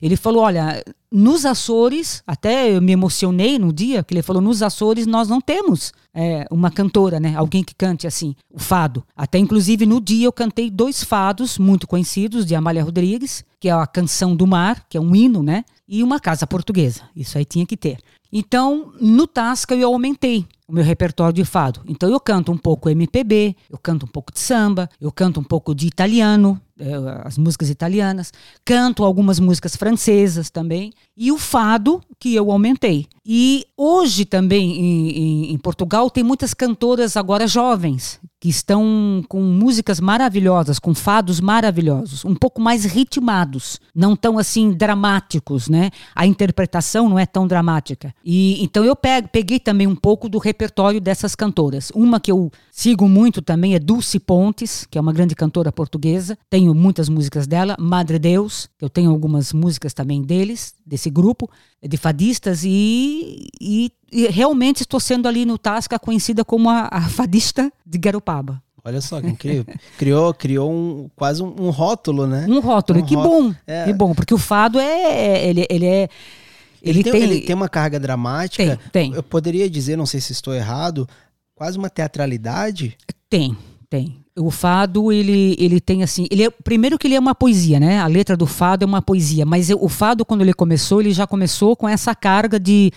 Ele falou: olha, nos Açores, até eu me emocionei no dia, que ele falou: nos Açores nós não temos é, uma cantora, né? Alguém que cante assim, o fado. Até inclusive no dia eu cantei dois fados muito conhecidos de Amália Rodrigues, que é a Canção do Mar, que é um hino, né? E uma casa portuguesa. Isso aí tinha que ter. Então, no Tasca eu aumentei o meu repertório de fado. Então eu canto um pouco MPB, eu canto um pouco de samba, eu canto um pouco de italiano, é, as músicas italianas, canto algumas músicas francesas também, e o fado que eu aumentei. E hoje também em, em, em Portugal tem muitas cantoras agora jovens que estão com músicas maravilhosas, com fados maravilhosos, um pouco mais ritmados, não tão assim dramáticos, né? A interpretação não é tão dramática. E então eu peguei também um pouco do repertório dessas cantoras. Uma que eu sigo muito também é Dulce Pontes, que é uma grande cantora portuguesa. Tenho muitas músicas dela, Madre Deus, eu tenho algumas músicas também deles, desse grupo de fadistas e, e, e realmente estou sendo ali no Tasca conhecida como a, a fadista de Garopaba. Olha só, que incrível. criou, criou um, quase um, um rótulo, né? Um rótulo, um que rótulo. bom. É. Que bom, porque o fado é, ele, ele é Ele, ele, tem, tem, ele tem uma carga dramática. Tem, tem. Eu poderia dizer, não sei se estou errado, quase uma teatralidade? Tem, tem. O fado, ele, ele tem assim. Ele é, primeiro que ele é uma poesia, né? A letra do fado é uma poesia. Mas o fado, quando ele começou, ele já começou com essa carga de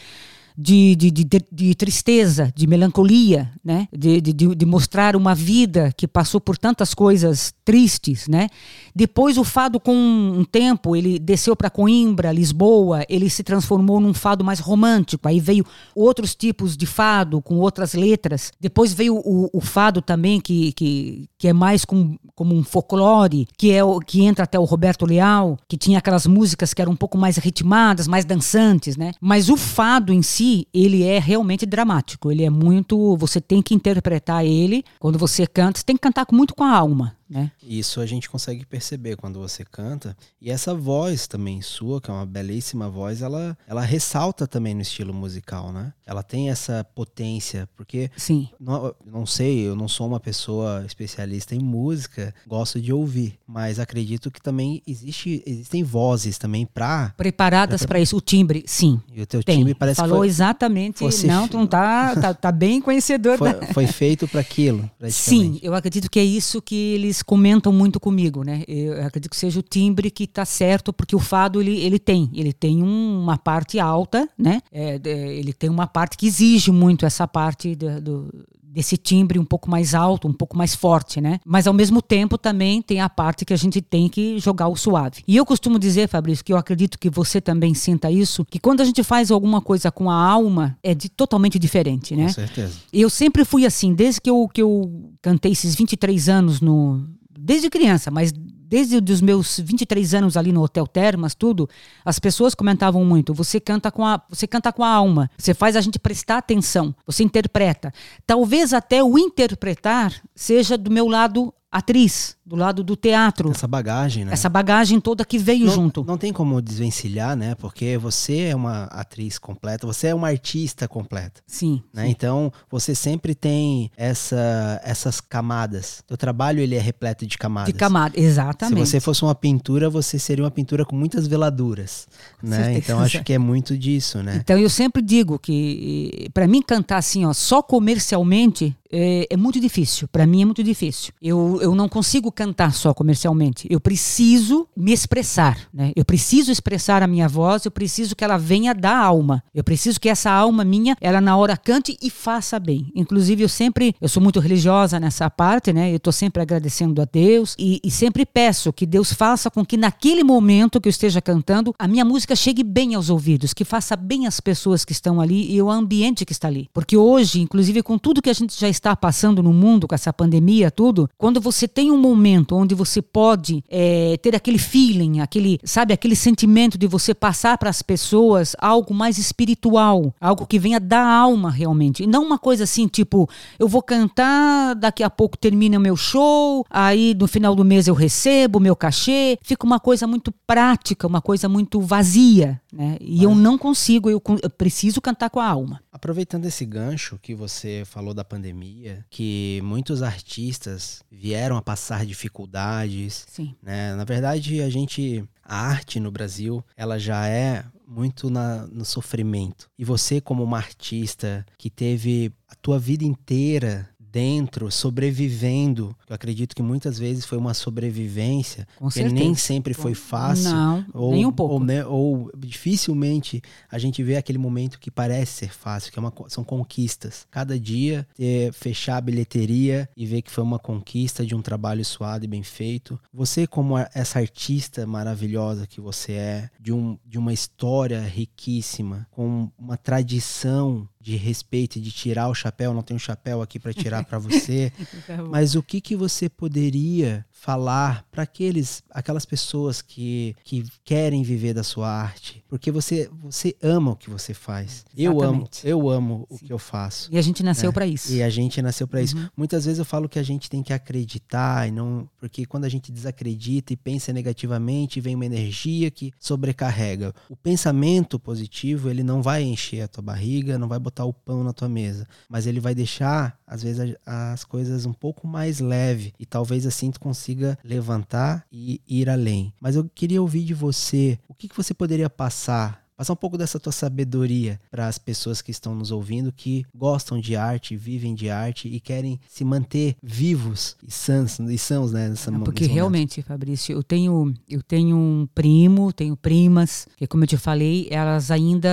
de, de, de, de, tristeza, de melancolia, né? De, de, de, mostrar uma vida que passou por tantas coisas tristes, né? Depois o fado com um tempo ele desceu para Coimbra, Lisboa, ele se transformou num fado mais romântico. Aí veio outros tipos de fado com outras letras. Depois veio o, o fado também que, que, que é mais com, como um folclore, que é o que entra até o Roberto Leal, que tinha aquelas músicas que eram um pouco mais ritmadas, mais dançantes, né? Mas o fado em si ele é realmente dramático. Ele é muito. Você tem que interpretar ele. Quando você canta, você tem que cantar muito com a alma. Né? Isso a gente consegue perceber quando você canta. E essa voz também sua, que é uma belíssima voz, ela, ela ressalta também no estilo musical, né? Ela tem essa potência, porque Sim. Não, não sei, eu não sou uma pessoa especialista em música, gosto de ouvir, mas acredito que também existe, existem vozes também para preparadas para isso. O timbre, sim. E o teu tem. timbre parece Falou que foi, exatamente. Fosse, não, tu não tá, tá, tá bem conhecedor. Foi, da... foi feito para aquilo. Sim, eu acredito que é isso que eles comentam muito comigo, né? Eu acredito que seja o timbre que está certo, porque o fado ele, ele tem, ele tem um, uma parte alta, né? É, ele tem uma parte que exige muito essa parte do, do desse timbre um pouco mais alto, um pouco mais forte, né? Mas ao mesmo tempo também tem a parte que a gente tem que jogar o suave. E eu costumo dizer, Fabrício, que eu acredito que você também sinta isso, que quando a gente faz alguma coisa com a alma, é de totalmente diferente, né? Com certeza. Eu sempre fui assim, desde que eu, que eu cantei esses 23 anos no desde criança, mas desde os meus 23 anos ali no Hotel Termas, tudo, as pessoas comentavam muito, você canta com a, você canta com a alma, você faz a gente prestar atenção, você interpreta. Talvez até o interpretar seja do meu lado atriz, do lado do teatro. Essa bagagem, né? Essa bagagem toda que veio não, junto. Não tem como desvencilhar, né? Porque você é uma atriz completa, você é uma artista completa. Sim. Né? sim. Então, você sempre tem essa, essas camadas. O trabalho, ele é repleto de camadas. De camadas, exatamente. Se você fosse uma pintura, você seria uma pintura com muitas veladuras, com né? Certeza. Então, acho que é muito disso, né? Então, eu sempre digo que, para mim, cantar assim, ó, só comercialmente, é, é muito difícil. Para mim é muito difícil. Eu, eu não consigo cantar só comercialmente. Eu preciso me expressar. Né? Eu preciso expressar a minha voz. Eu preciso que ela venha da alma. Eu preciso que essa alma minha, ela na hora cante e faça bem. Inclusive eu sempre, eu sou muito religiosa nessa parte, né? Eu estou sempre agradecendo a Deus e, e sempre peço que Deus faça com que naquele momento que eu esteja cantando a minha música chegue bem aos ouvidos, que faça bem as pessoas que estão ali e o ambiente que está ali. Porque hoje, inclusive com tudo que a gente já está passando no mundo com essa pandemia, tudo, quando você tem um momento onde você pode é, ter aquele feeling, aquele, sabe, aquele sentimento de você passar para as pessoas algo mais espiritual, algo que venha da alma realmente, e não uma coisa assim, tipo, eu vou cantar, daqui a pouco termina o meu show, aí no final do mês eu recebo o meu cachê, fica uma coisa muito prática, uma coisa muito vazia, né? E Mas... eu não consigo, eu, eu preciso cantar com a alma. Aproveitando esse gancho que você falou da pandemia, que muitos artistas vieram a passar dificuldades. Sim. Né? Na verdade, a gente. A arte no Brasil, ela já é muito na, no sofrimento. E você, como uma artista que teve a tua vida inteira dentro, sobrevivendo. Eu acredito que muitas vezes foi uma sobrevivência, Com que nem sempre foi fácil. Não, ou, nem um pouco. Ou, né, ou, dificilmente a gente vê aquele momento que parece ser fácil, que é uma, são conquistas. Cada dia ter, fechar a bilheteria e ver que foi uma conquista de um trabalho suado e bem feito. Você, como essa artista maravilhosa que você é, de, um, de uma história riquíssima, com uma tradição de respeito e de tirar o chapéu, não tenho chapéu aqui para tirar para você, tá mas o que que você poderia falar para aqueles aquelas pessoas que, que querem viver da sua arte, porque você você ama o que você faz. Exatamente. Eu amo, eu amo Sim. o que eu faço. E a gente nasceu é, para isso. E a gente nasceu para uhum. isso. Muitas vezes eu falo que a gente tem que acreditar e não, porque quando a gente desacredita e pensa negativamente, vem uma energia que sobrecarrega. O pensamento positivo, ele não vai encher a tua barriga, não vai botar o pão na tua mesa, mas ele vai deixar às vezes as coisas um pouco mais leve e talvez assim tu consiga consiga levantar e ir além. Mas eu queria ouvir de você o que, que você poderia passar Passar um pouco dessa tua sabedoria para as pessoas que estão nos ouvindo, que gostam de arte, vivem de arte e querem se manter vivos e sãos, e sãos né? Nessa, porque realmente, Fabrício, eu tenho, eu tenho um primo, tenho primas, que como eu te falei, elas ainda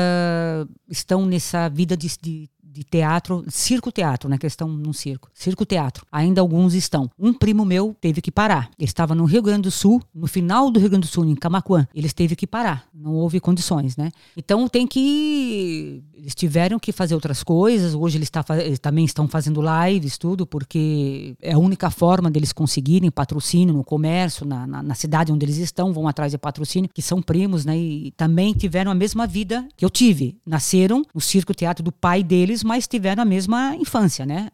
estão nessa vida de, de de teatro, circo-teatro, né? Que estão num circo. Circo-teatro. Ainda alguns estão. Um primo meu teve que parar. Ele estava no Rio Grande do Sul, no final do Rio Grande do Sul, em Camacuã. Eles teve que parar. Não houve condições, né? Então tem que. Eles tiveram que fazer outras coisas. Hoje eles, tá, eles também estão fazendo lives, tudo, porque é a única forma deles conseguirem patrocínio no comércio, na, na, na cidade onde eles estão, vão atrás de patrocínio, que são primos, né? E também tiveram a mesma vida que eu tive. Nasceram no circo-teatro do pai deles, mas tiveram a mesma infância, né?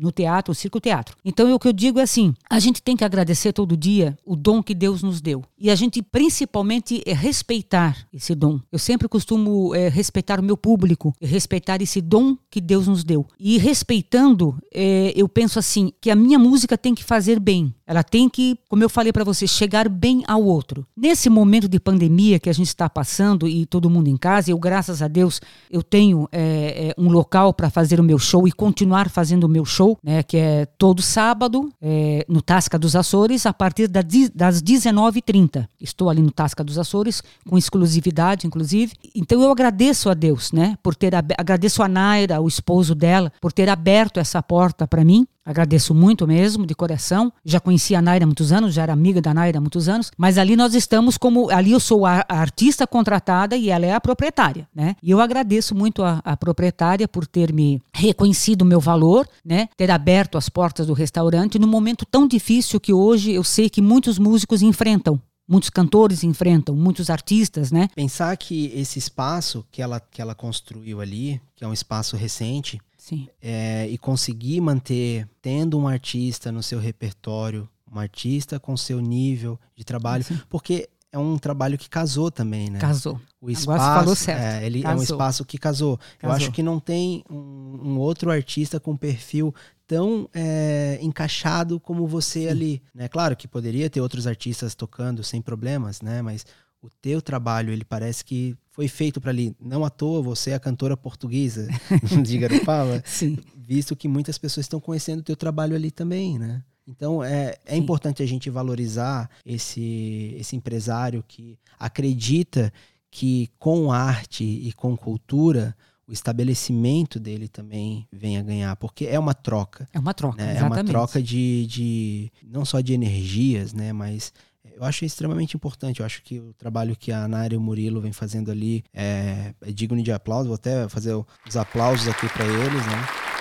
No teatro, o circo-teatro. Então, o que eu digo é assim: a gente tem que agradecer todo dia o dom que Deus nos deu. E a gente, principalmente, é respeitar esse dom. Eu sempre costumo é, respeitar o meu público, respeitar esse dom que Deus nos deu. E respeitando, é, eu penso assim: que a minha música tem que fazer bem. Ela tem que, como eu falei para você, chegar bem ao outro. Nesse momento de pandemia que a gente está passando e todo mundo em casa, eu, graças a Deus, eu tenho é, um local local para fazer o meu show e continuar fazendo o meu show, né, que é todo sábado é, no Tasca dos Açores a partir das 19h30. Estou ali no Tasca dos Açores com exclusividade, inclusive. Então eu agradeço a Deus, né, por ter agradeço a Naira, o esposo dela, por ter aberto essa porta para mim Agradeço muito mesmo, de coração. Já conhecia a Naira há muitos anos, já era amiga da Naira há muitos anos, mas ali nós estamos como. Ali eu sou a, artista contratada e ela é a proprietária, né? E eu agradeço muito a, a proprietária por ter me reconhecido o meu valor, né? Ter aberto as portas do restaurante num momento tão difícil que hoje eu sei que muitos músicos enfrentam muitos cantores enfrentam, muitos artistas, né? Pensar que esse espaço que ela, que ela construiu ali, que é um espaço recente, Sim. É, e conseguir manter, tendo um artista no seu repertório, um artista com seu nível de trabalho, Sim. porque é um trabalho que casou também, né? Casou. O espaço, Agora falou certo. É, ele casou. é um espaço que casou. casou. Eu acho que não tem um, um outro artista com perfil tão é, encaixado como você Sim. ali, né? Claro que poderia ter outros artistas tocando sem problemas, né? Mas o teu trabalho, ele parece que foi feito para ali. Não à toa você é a cantora portuguesa de Garopaba, Sim. visto que muitas pessoas estão conhecendo o teu trabalho ali também, né? Então é, é importante a gente valorizar esse, esse empresário que acredita que com arte e com cultura o estabelecimento dele também vem a ganhar, porque é uma troca. É uma troca, né? É uma troca de, de não só de energias, né? Mas eu acho extremamente importante. Eu acho que o trabalho que a Nara e o Murilo vem fazendo ali é, é digno de aplauso. Vou até fazer os aplausos aqui para eles, né?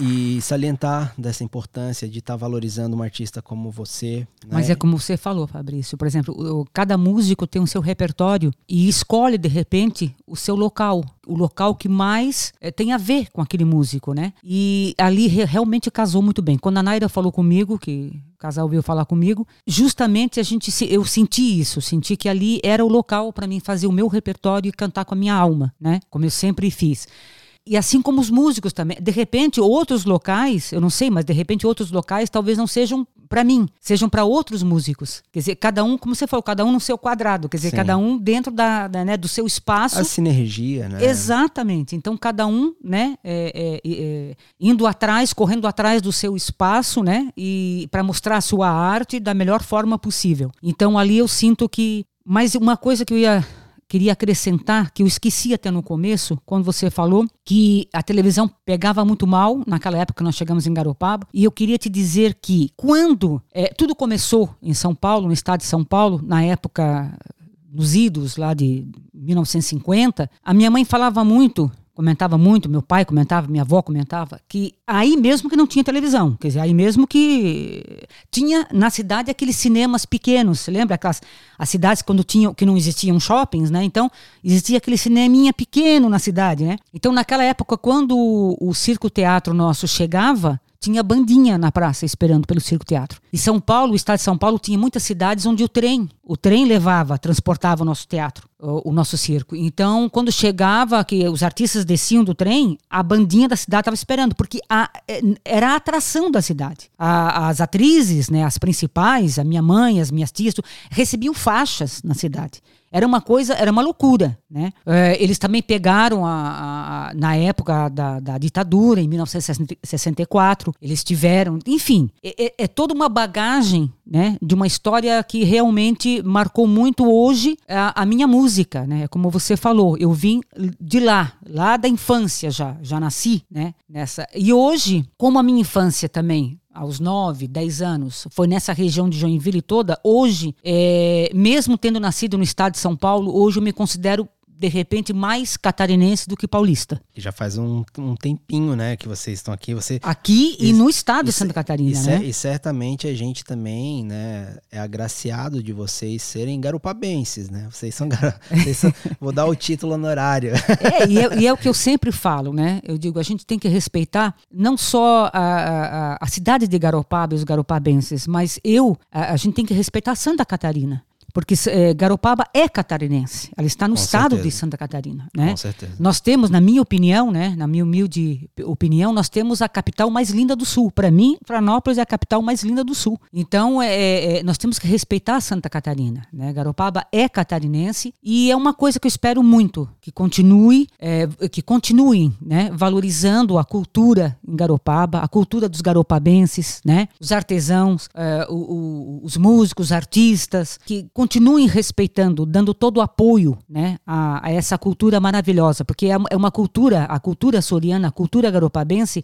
E salientar dessa importância de estar tá valorizando uma artista como você. Né? Mas é como você falou, Fabrício. Por exemplo, cada músico tem o seu repertório e escolhe de repente o seu local, o local que mais é, tem a ver com aquele músico, né? E ali re, realmente casou muito bem. Quando a Naira falou comigo que o casal veio falar comigo, justamente a gente eu senti isso, senti que ali era o local para mim fazer o meu repertório e cantar com a minha alma, né? Como eu sempre fiz. E assim como os músicos também. De repente, outros locais, eu não sei, mas de repente outros locais talvez não sejam para mim, sejam para outros músicos. Quer dizer, cada um, como você falou, cada um no seu quadrado. Quer dizer, Sim. cada um dentro da, da, né, do seu espaço. A sinergia, né? Exatamente. Então, cada um, né, é, é, é, indo atrás, correndo atrás do seu espaço, né, e para mostrar a sua arte da melhor forma possível. Então, ali eu sinto que. Mas uma coisa que eu ia queria acrescentar, que eu esqueci até no começo, quando você falou que a televisão pegava muito mal naquela época que nós chegamos em Garopaba, e eu queria te dizer que quando é, tudo começou em São Paulo, no estado de São Paulo, na época nos idos lá de 1950, a minha mãe falava muito comentava muito, meu pai comentava, minha avó comentava, que aí mesmo que não tinha televisão, quer dizer, aí mesmo que tinha na cidade aqueles cinemas pequenos, você lembra aquelas as cidades quando tinham que não existiam shoppings, né? Então existia aquele cineminha pequeno na cidade, né? Então naquela época quando o, circo teatro nosso chegava, tinha bandinha na praça esperando pelo circo teatro. E São Paulo, o estado de São Paulo tinha muitas cidades onde o trem, o trem levava, transportava o nosso teatro, o, o nosso circo. Então, quando chegava que os artistas desciam do trem, a bandinha da cidade estava esperando, porque a, é, era a atração da cidade. A, as atrizes, né, as principais, a minha mãe, as minhas tias, recebiam faixas na cidade. Era uma coisa, era uma loucura, né? É, eles também pegaram a, a, na época da, da, ditadura, em 1964, eles tiveram, enfim, é, é, é, toda uma bagagem, né? De uma história que realmente marcou muito hoje a, a minha música, né? Como você falou, eu vim de lá, lá da infância já, já nasci, né? Nessa e hoje, como a minha infância também aos 9, 10 anos, foi nessa região de Joinville toda, hoje, é, mesmo tendo nascido no estado de São Paulo, hoje eu me considero de repente, mais catarinense do que paulista. E já faz um, um tempinho, né, que vocês estão aqui. Você, aqui e, e no estado de Santa Catarina, e, né? E certamente a gente também, né, é agraciado de vocês serem garupabenses, né? Vocês são, gar... vocês são... Vou dar o título honorário. É e, é, e é o que eu sempre falo, né? Eu digo, a gente tem que respeitar não só a, a, a cidade de Garopaba e os garopabenses, mas eu, a, a gente tem que respeitar Santa Catarina porque é, Garopaba é catarinense, ela está no Com estado certeza. de Santa Catarina, né? Com certeza. Nós temos, na minha opinião, né, na minha humilde opinião, nós temos a capital mais linda do Sul. Para mim, Florianópolis é a capital mais linda do Sul. Então, é, é, é, nós temos que respeitar Santa Catarina, né? Garopaba é catarinense e é uma coisa que eu espero muito que continue, é, que continuem, né, valorizando a cultura em Garopaba, a cultura dos garopabenses, né? Os artesãos, é, o, o, os músicos, os artistas, que continuem respeitando, dando todo o apoio né, a, a essa cultura maravilhosa, porque é, é uma cultura, a cultura soriana, a cultura garopabense,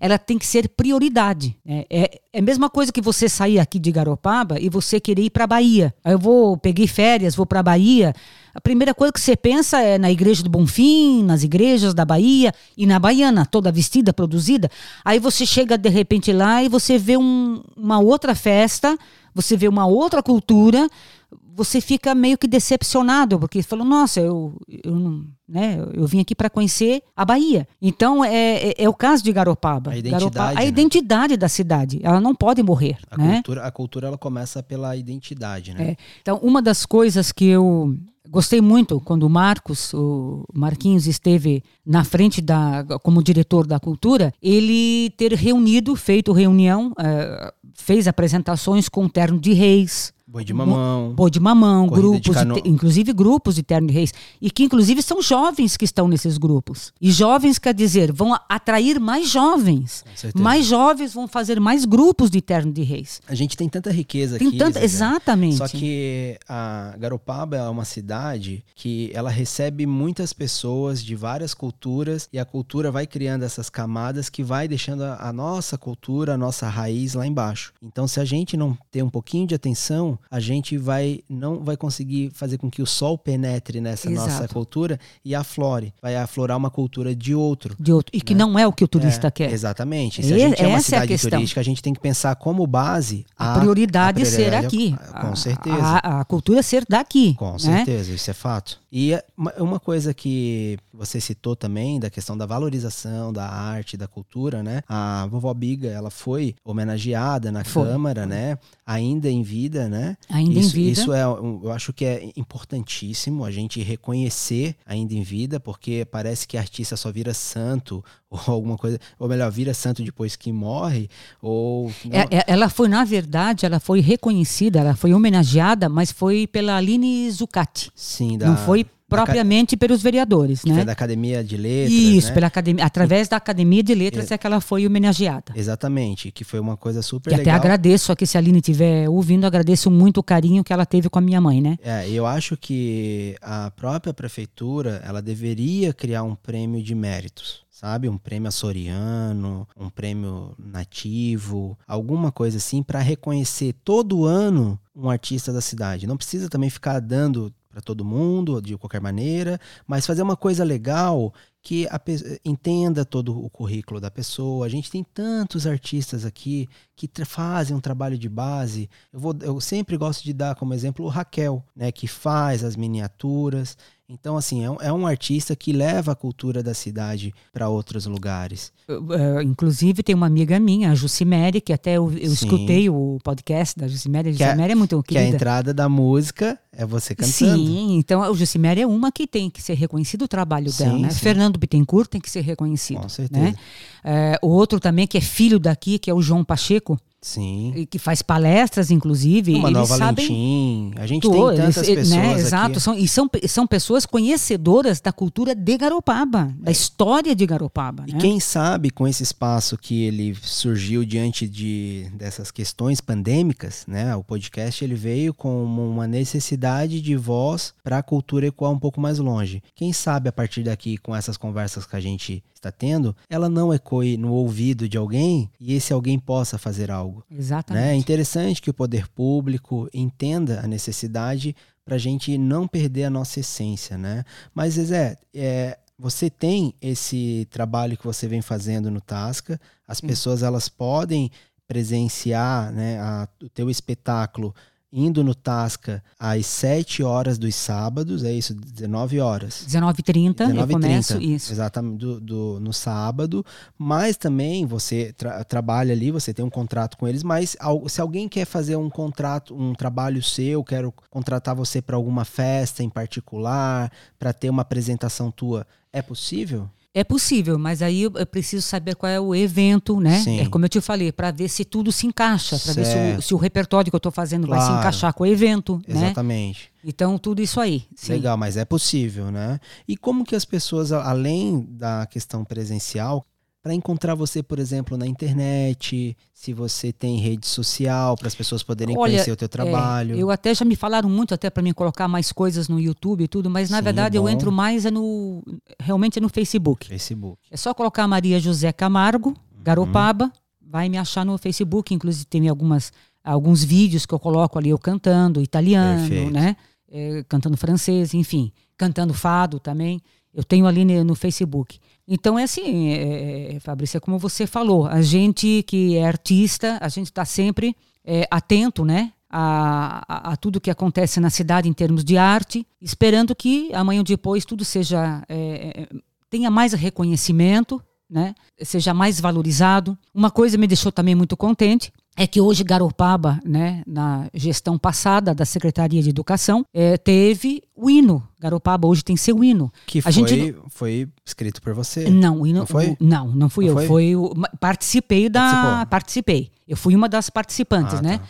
ela tem que ser prioridade. Né? É, é a mesma coisa que você sair aqui de Garopaba e você querer ir para Bahia. Eu vou, peguei férias, vou para a Bahia. A primeira coisa que você pensa é na igreja do Bonfim, nas igrejas da Bahia e na Baiana, toda vestida, produzida. Aí você chega de repente lá e você vê um, uma outra festa, você vê uma outra cultura, você fica meio que decepcionado, porque falou, nossa, eu, eu, né, eu vim aqui para conhecer a Bahia. Então, é, é, é, o caso de Garopaba. A identidade, Garopaba, a né? identidade da cidade. Ela não pode morrer. A, né? cultura, a cultura ela começa pela identidade, né? É. Então, uma das coisas que eu gostei muito quando o Marcos, o Marquinhos esteve na frente da como diretor da cultura, ele ter reunido, feito reunião, uh, fez apresentações com o terno de reis, Boi de mamão. Boi de mamão, grupos, de de, inclusive grupos de terno de reis. E que inclusive são jovens que estão nesses grupos. E jovens quer dizer, vão atrair mais jovens. Mais jovens vão fazer mais grupos de terno de reis. A gente tem tanta riqueza tem aqui. Tanta, exatamente. Só que a Garopaba é uma cidade que ela recebe muitas pessoas de várias culturas e a cultura vai criando essas camadas que vai deixando a, a nossa cultura, a nossa raiz lá embaixo. Então se a gente não ter um pouquinho de atenção, a gente vai não vai conseguir fazer com que o sol penetre nessa Exato. nossa cultura e aflore, vai aflorar uma cultura de outro. De outro. E né? que não é o que o turista é, quer. Exatamente. Se a gente é uma cidade é turística, a gente tem que pensar como base a, a prioridade, a prioridade ser aqui. Com certeza. A, a, cultura ser daqui. Com né? certeza, isso é fato. E é uma coisa que você citou também da questão da valorização da arte, da cultura, né? A vovó Biga, ela foi homenageada na foi. Câmara, né? Ainda em vida, né? Ainda isso, em vida. Isso é, eu acho que é importantíssimo a gente reconhecer ainda em vida, porque parece que artista só vira santo ou alguma coisa, ou melhor, vira santo depois que morre, ou... É, é, ela foi, na verdade, ela foi reconhecida, ela foi homenageada, mas foi pela Aline Zucati. Sim, da... Não foi propriamente pelos vereadores, né? Foi da Academia de Letras, Isso, né? pela academia, através da Academia de Letras é, é que ela foi homenageada. Exatamente, que foi uma coisa super e legal. até agradeço, aqui se a Aline estiver ouvindo, agradeço muito o carinho que ela teve com a minha mãe, né? É, eu acho que a própria prefeitura, ela deveria criar um prêmio de méritos sabe? Um prêmio açoriano, um prêmio nativo, alguma coisa assim para reconhecer todo ano um artista da cidade. Não precisa também ficar dando para todo mundo, de qualquer maneira, mas fazer uma coisa legal que a, entenda todo o currículo da pessoa. A gente tem tantos artistas aqui que fazem um trabalho de base. Eu, vou, eu sempre gosto de dar como exemplo o Raquel, né, que faz as miniaturas. Então, assim, é um, é um, artista que leva a cultura da cidade para outros lugares. Uh, inclusive, tem uma amiga minha, a Jucimere, que até eu, eu escutei o podcast da Jucimere. A Jucimere é, é, muito querida. Que a entrada da música é você cantando. Sim, então a Jucimere é uma que tem que ser reconhecido o trabalho sim, dela. Né? Fernando Bittencourt tem que ser reconhecido. Com certeza. Né? Uh, o outro também, que é filho daqui, que é o João Pacheco, Sim. e que faz palestras, inclusive. O Manuel eles sabem Valentim. A gente tem tantas eles- pessoas né, aqui. Exato, são, e são, são pessoas conhecedoras da cultura de Garopaba, da história de Garopaba. É. E né? quem sabe com esse espaço que ele surgiu diante de dessas questões pandêmicas, né? O podcast ele veio com uma necessidade de voz para a cultura ecoar um pouco mais longe. Quem sabe a partir daqui com essas conversas que a gente está tendo, ela não ecoe no ouvido de alguém e esse alguém possa fazer algo. Exatamente. Né? É interessante que o poder público entenda a necessidade para a gente não perder a nossa essência, né? Mas, Zezé, é, você tem esse trabalho que você vem fazendo no Tasca, as pessoas elas podem presenciar né, a- o teu espetáculo indo no Tasca às 7 horas dos sábados, é isso, 19 horas. 19h30 eu 19h30, começo isso. Exatamente, do, do- no sábado. Mas também você tra- trabalha ali, você tem um contrato com eles, mas se alguém quer fazer um contrato, um trabalho seu, quero contratar você para alguma festa em particular, para ter uma apresentação tua, é possível? É possível, mas aí eu preciso saber qual é o evento, né? Sim. É como eu te falei, para ver se tudo se encaixa, para ver se o, se o repertório que eu estou fazendo vai se Claro. encaixar com o evento, né? Exatamente. Então, tudo isso aí. sim. Legal, mas é possível, né? E como que as pessoas, além da questão presencial, para encontrar você, por exemplo, na internet, se você tem rede social, para as pessoas poderem Olha, conhecer o teu trabalho. É, eu até já me falaram muito até para mim colocar mais coisas no YouTube e tudo, mas na Sim, verdade é eu entro mais é no realmente é no Facebook. Facebook. É só colocar Maria José Camargo, Uhum. Garopaba, vai me achar no Facebook, inclusive tem algumas alguns vídeos que eu coloco ali eu cantando italiano, Perfeito. né? É, cantando francês, enfim, cantando fado também. Eu tenho ali no Facebook. Então é assim, é, é, Fabrício, é como você falou, a gente que é artista, a gente está sempre é, atento, né? A, a, a tudo que acontece na cidade em termos de arte, esperando que amanhã ou depois tudo seja é, é, tenha mais reconhecimento, né? Seja mais valorizado. Uma coisa me deixou também muito contente é que hoje Garopaba, né, na gestão passada da Secretaria de Educação, eh, teve o hino. Garopaba hoje tem seu hino. Que foi, gente foi escrito por você. Não, o hino, Não foi? o- não, não fui Não eu. foi? Foi o, participei da, Participou? participei. Eu fui uma das participantes, Ah, né? tá.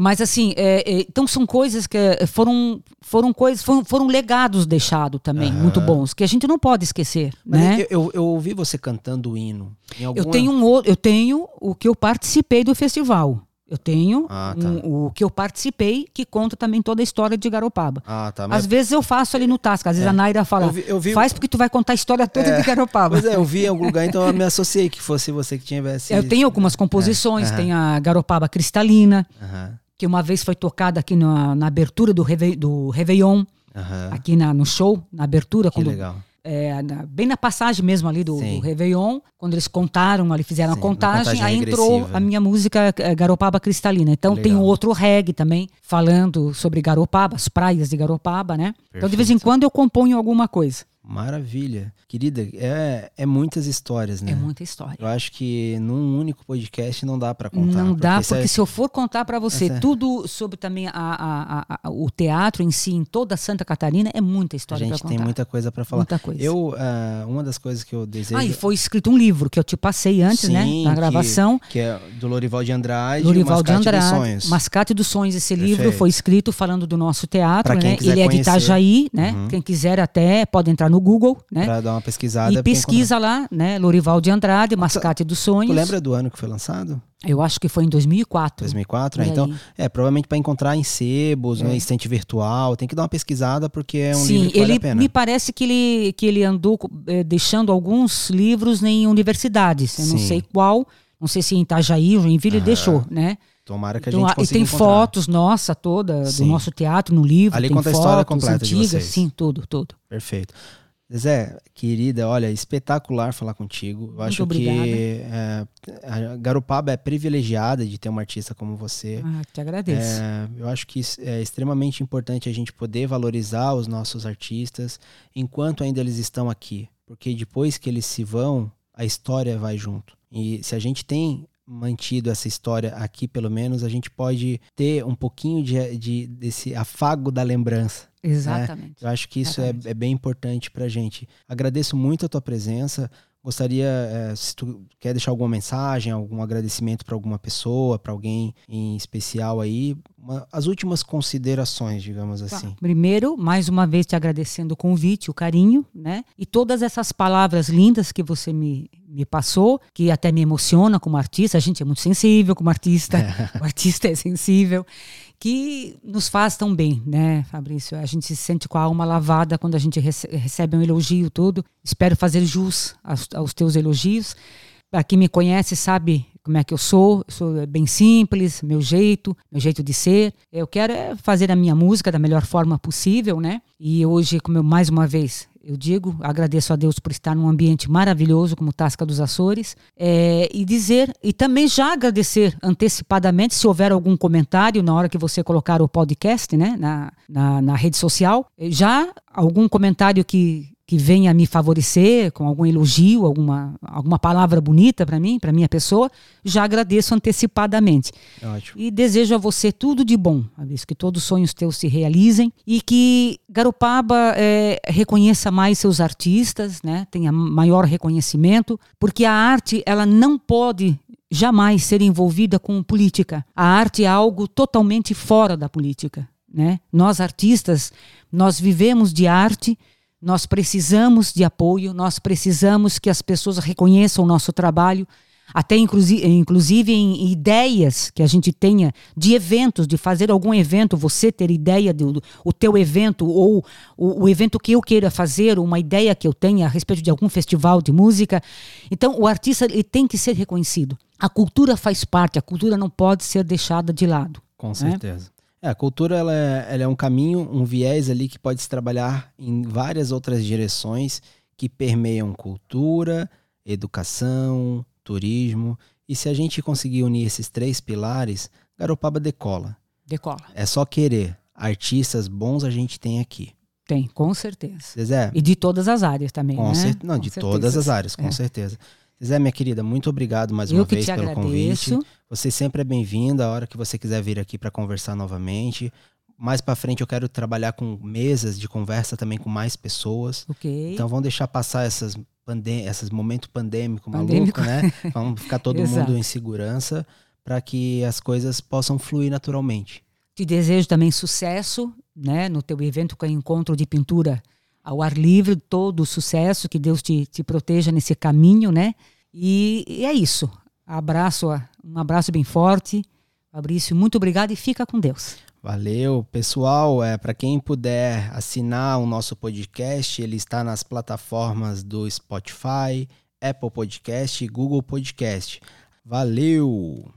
Mas assim, é, é, então são coisas que é, foram foram coisas foram, foram legados deixados também Aham. muito bons que a gente não pode esquecer, Mas né? eu, eu, eu ouvi você cantando o hino. Em Eu alguma... tenho um eu tenho o que eu participei do festival. Eu tenho Ah, tá. um- o que eu participei que conta também toda a história de Garopaba. Ah, tá. Mas Às vezes eu faço ali no Tasca, às vezes a Naira fala, Eu vi- eu vi- faz porque tu vai contar a história toda É, de Garopaba. Pois é, eu vi em algum lugar, então eu me associei que fosse você que tivesse. Eu tenho algumas composições, É, tem a Garopaba Cristalina, Aham, que uma vez foi tocada aqui na, na abertura do, Reve, do Réveillon, aham. aqui na, no show, na abertura, Que quando, legal. é, na- bem na passagem mesmo ali do, Sim. do Réveillon, quando eles contaram ali, fizeram Sim, a contagem, contagem aí entrou a minha música é, Garopaba Cristalina. Então tem um outro reggae também, falando sobre Garopaba, as praias de Garopaba, né? Então de vez em Perfeito. quando eu componho alguma coisa. Maravilha. Querida, é, é muitas histórias, né? É muita história. Eu acho que num único podcast não dá pra contar. Não dá, isso é- porque se eu for contar para você essa- tudo sobre também a, a- a- a- o teatro em si, em toda Santa Catarina, é muita a história para gente contar. tem muita coisa pra falar. Muita coisa. Eu, ah, uma das coisas que eu desejo. Ah, e foi escrito um livro que eu te passei antes, né? Sim, Na que- gravação. Que, é do Lorival de Andrade. Lorival o de Mascate dos Andrade, Sonhos. Mascate dos Sonhos. Esse livro Perfeito. foi escrito falando do nosso teatro, né? Ele é de conhecer. Itajaí, né? Uhum. Quem quiser até pode entrar no Google, né? Pra dar uma pesquisada. e pesquisa lá, né? Lorival de Andrade, Mascate dos. Sonhos. Tu lembra do ano que foi lançado? Eu acho que foi em 2004. 2004? Por né? Então, é, provavelmente para encontrar em sebos, no estante virtual, tem que dar uma pesquisada porque é um Sim, livro que vale ele a pena. me parece que ele, que ele andou eh, deixando alguns livros em universidades. Eu não Sim. sei qual, não sei se em Itajaí ou Joinville ele Aham. deixou, né? Tomara que a Então, gente ah, e consiga tem encontrar. fotos nossa toda Sim. do nosso teatro no livro. Ali tem conta a fotos história completa de antigas, vocês. sim, tudo, tudo. Perfeito. Zé, querida, olha, espetacular falar contigo. Eu acho que é, a Garopaba é privilegiada de ter uma artista como você. Ah, te agradeço. É, eu acho que é extremamente importante a gente poder valorizar os nossos artistas enquanto ainda eles estão aqui. Porque depois que eles se vão, a história vai junto. E se a gente tem mantido essa história aqui, pelo menos, a gente pode ter um pouquinho de, de- desse afago da lembrança. Exatamente. Eu acho que isso é, é bem importante pra gente. Agradeço muito a tua presença. Gostaria, é, se tu quer deixar alguma mensagem, algum agradecimento para alguma pessoa, para alguém em especial aí, uma, as últimas considerações, digamos assim. Primeiro, mais uma vez te agradecendo o convite, o carinho, né? E todas essas palavras lindas que você me, me passou, que até me emociona como artista. A gente é muito sensível como artista, é. o artista é sensível que nos faz tão bem, né, Fabrício? A gente se sente com a alma lavada quando a gente rece recebe um elogio todo. Espero fazer jus aos, teus elogios. Para quem me conhece sabe como é que eu sou. Eu sou bem simples, meu jeito, meu jeito de ser. Eu quero é fazer a minha música da melhor forma possível, né? E hoje, como eu mais uma vez eu digo, agradeço a Deus por estar num ambiente maravilhoso como Tasca dos Açores, é, e dizer, e também já agradecer antecipadamente, se houver algum comentário na hora que você colocar o podcast né, na, na, na rede social, já algum comentário que, que venha me favorecer com algum elogio, alguma, alguma palavra bonita para mim, para minha pessoa, já agradeço antecipadamente. Ótimo. E desejo a você tudo de bom, que todos os sonhos teus se realizem e que Garopaba é, reconheça mais seus artistas, né, tenha maior reconhecimento, porque a arte ela não pode jamais ser envolvida com política. A arte é algo totalmente fora da política. Né? Nós artistas, nós vivemos de arte nós precisamos de apoio, nós precisamos que as pessoas reconheçam o nosso trabalho, até inclusive, inclusive em ideias que a gente tenha de eventos, de fazer algum evento, você ter ideia do, o teu evento ou o, o, evento que eu queira fazer, uma ideia que eu tenha a respeito de algum festival de música. Então, o artista ele tem que ser reconhecido. A cultura faz parte, a cultura não pode ser deixada de lado. Com né? É, a cultura ela é, ela é um caminho, um viés ali que pode se trabalhar em várias outras direções que permeiam cultura, educação, turismo. E se a gente conseguir unir esses três pilares, Garopaba decola. Decola. É só querer. Artistas bons a gente tem aqui. Tem, com certeza. Zezé. E de todas as áreas também, com né? Cer... Não, com de certeza. todas as áreas, com é. certeza. Zé, minha querida, muito obrigado mais Eu uma vez pelo agradeço. convite. Você sempre é bem-vinda a hora que você quiser vir aqui para conversar novamente. Mais para frente eu quero trabalhar com mesas de conversa também com mais pessoas. Ok. Então vamos deixar passar essas pandem esses momentos pandêmico, pandêmico maluco, né? Vamos ficar todo mundo em segurança para que as coisas possam fluir naturalmente. Te desejo também sucesso, né, no teu evento com o encontro de pintura ao ar livre, todo o sucesso, que Deus te, te proteja nesse caminho, né? E, e é isso. Abraço, um abraço bem forte. Fabrício, muito obrigado e fica com Deus. Valeu, pessoal. É para quem puder assinar o nosso podcast, ele está nas plataformas do Spotify, Apple Podcast e Google Podcast. Valeu.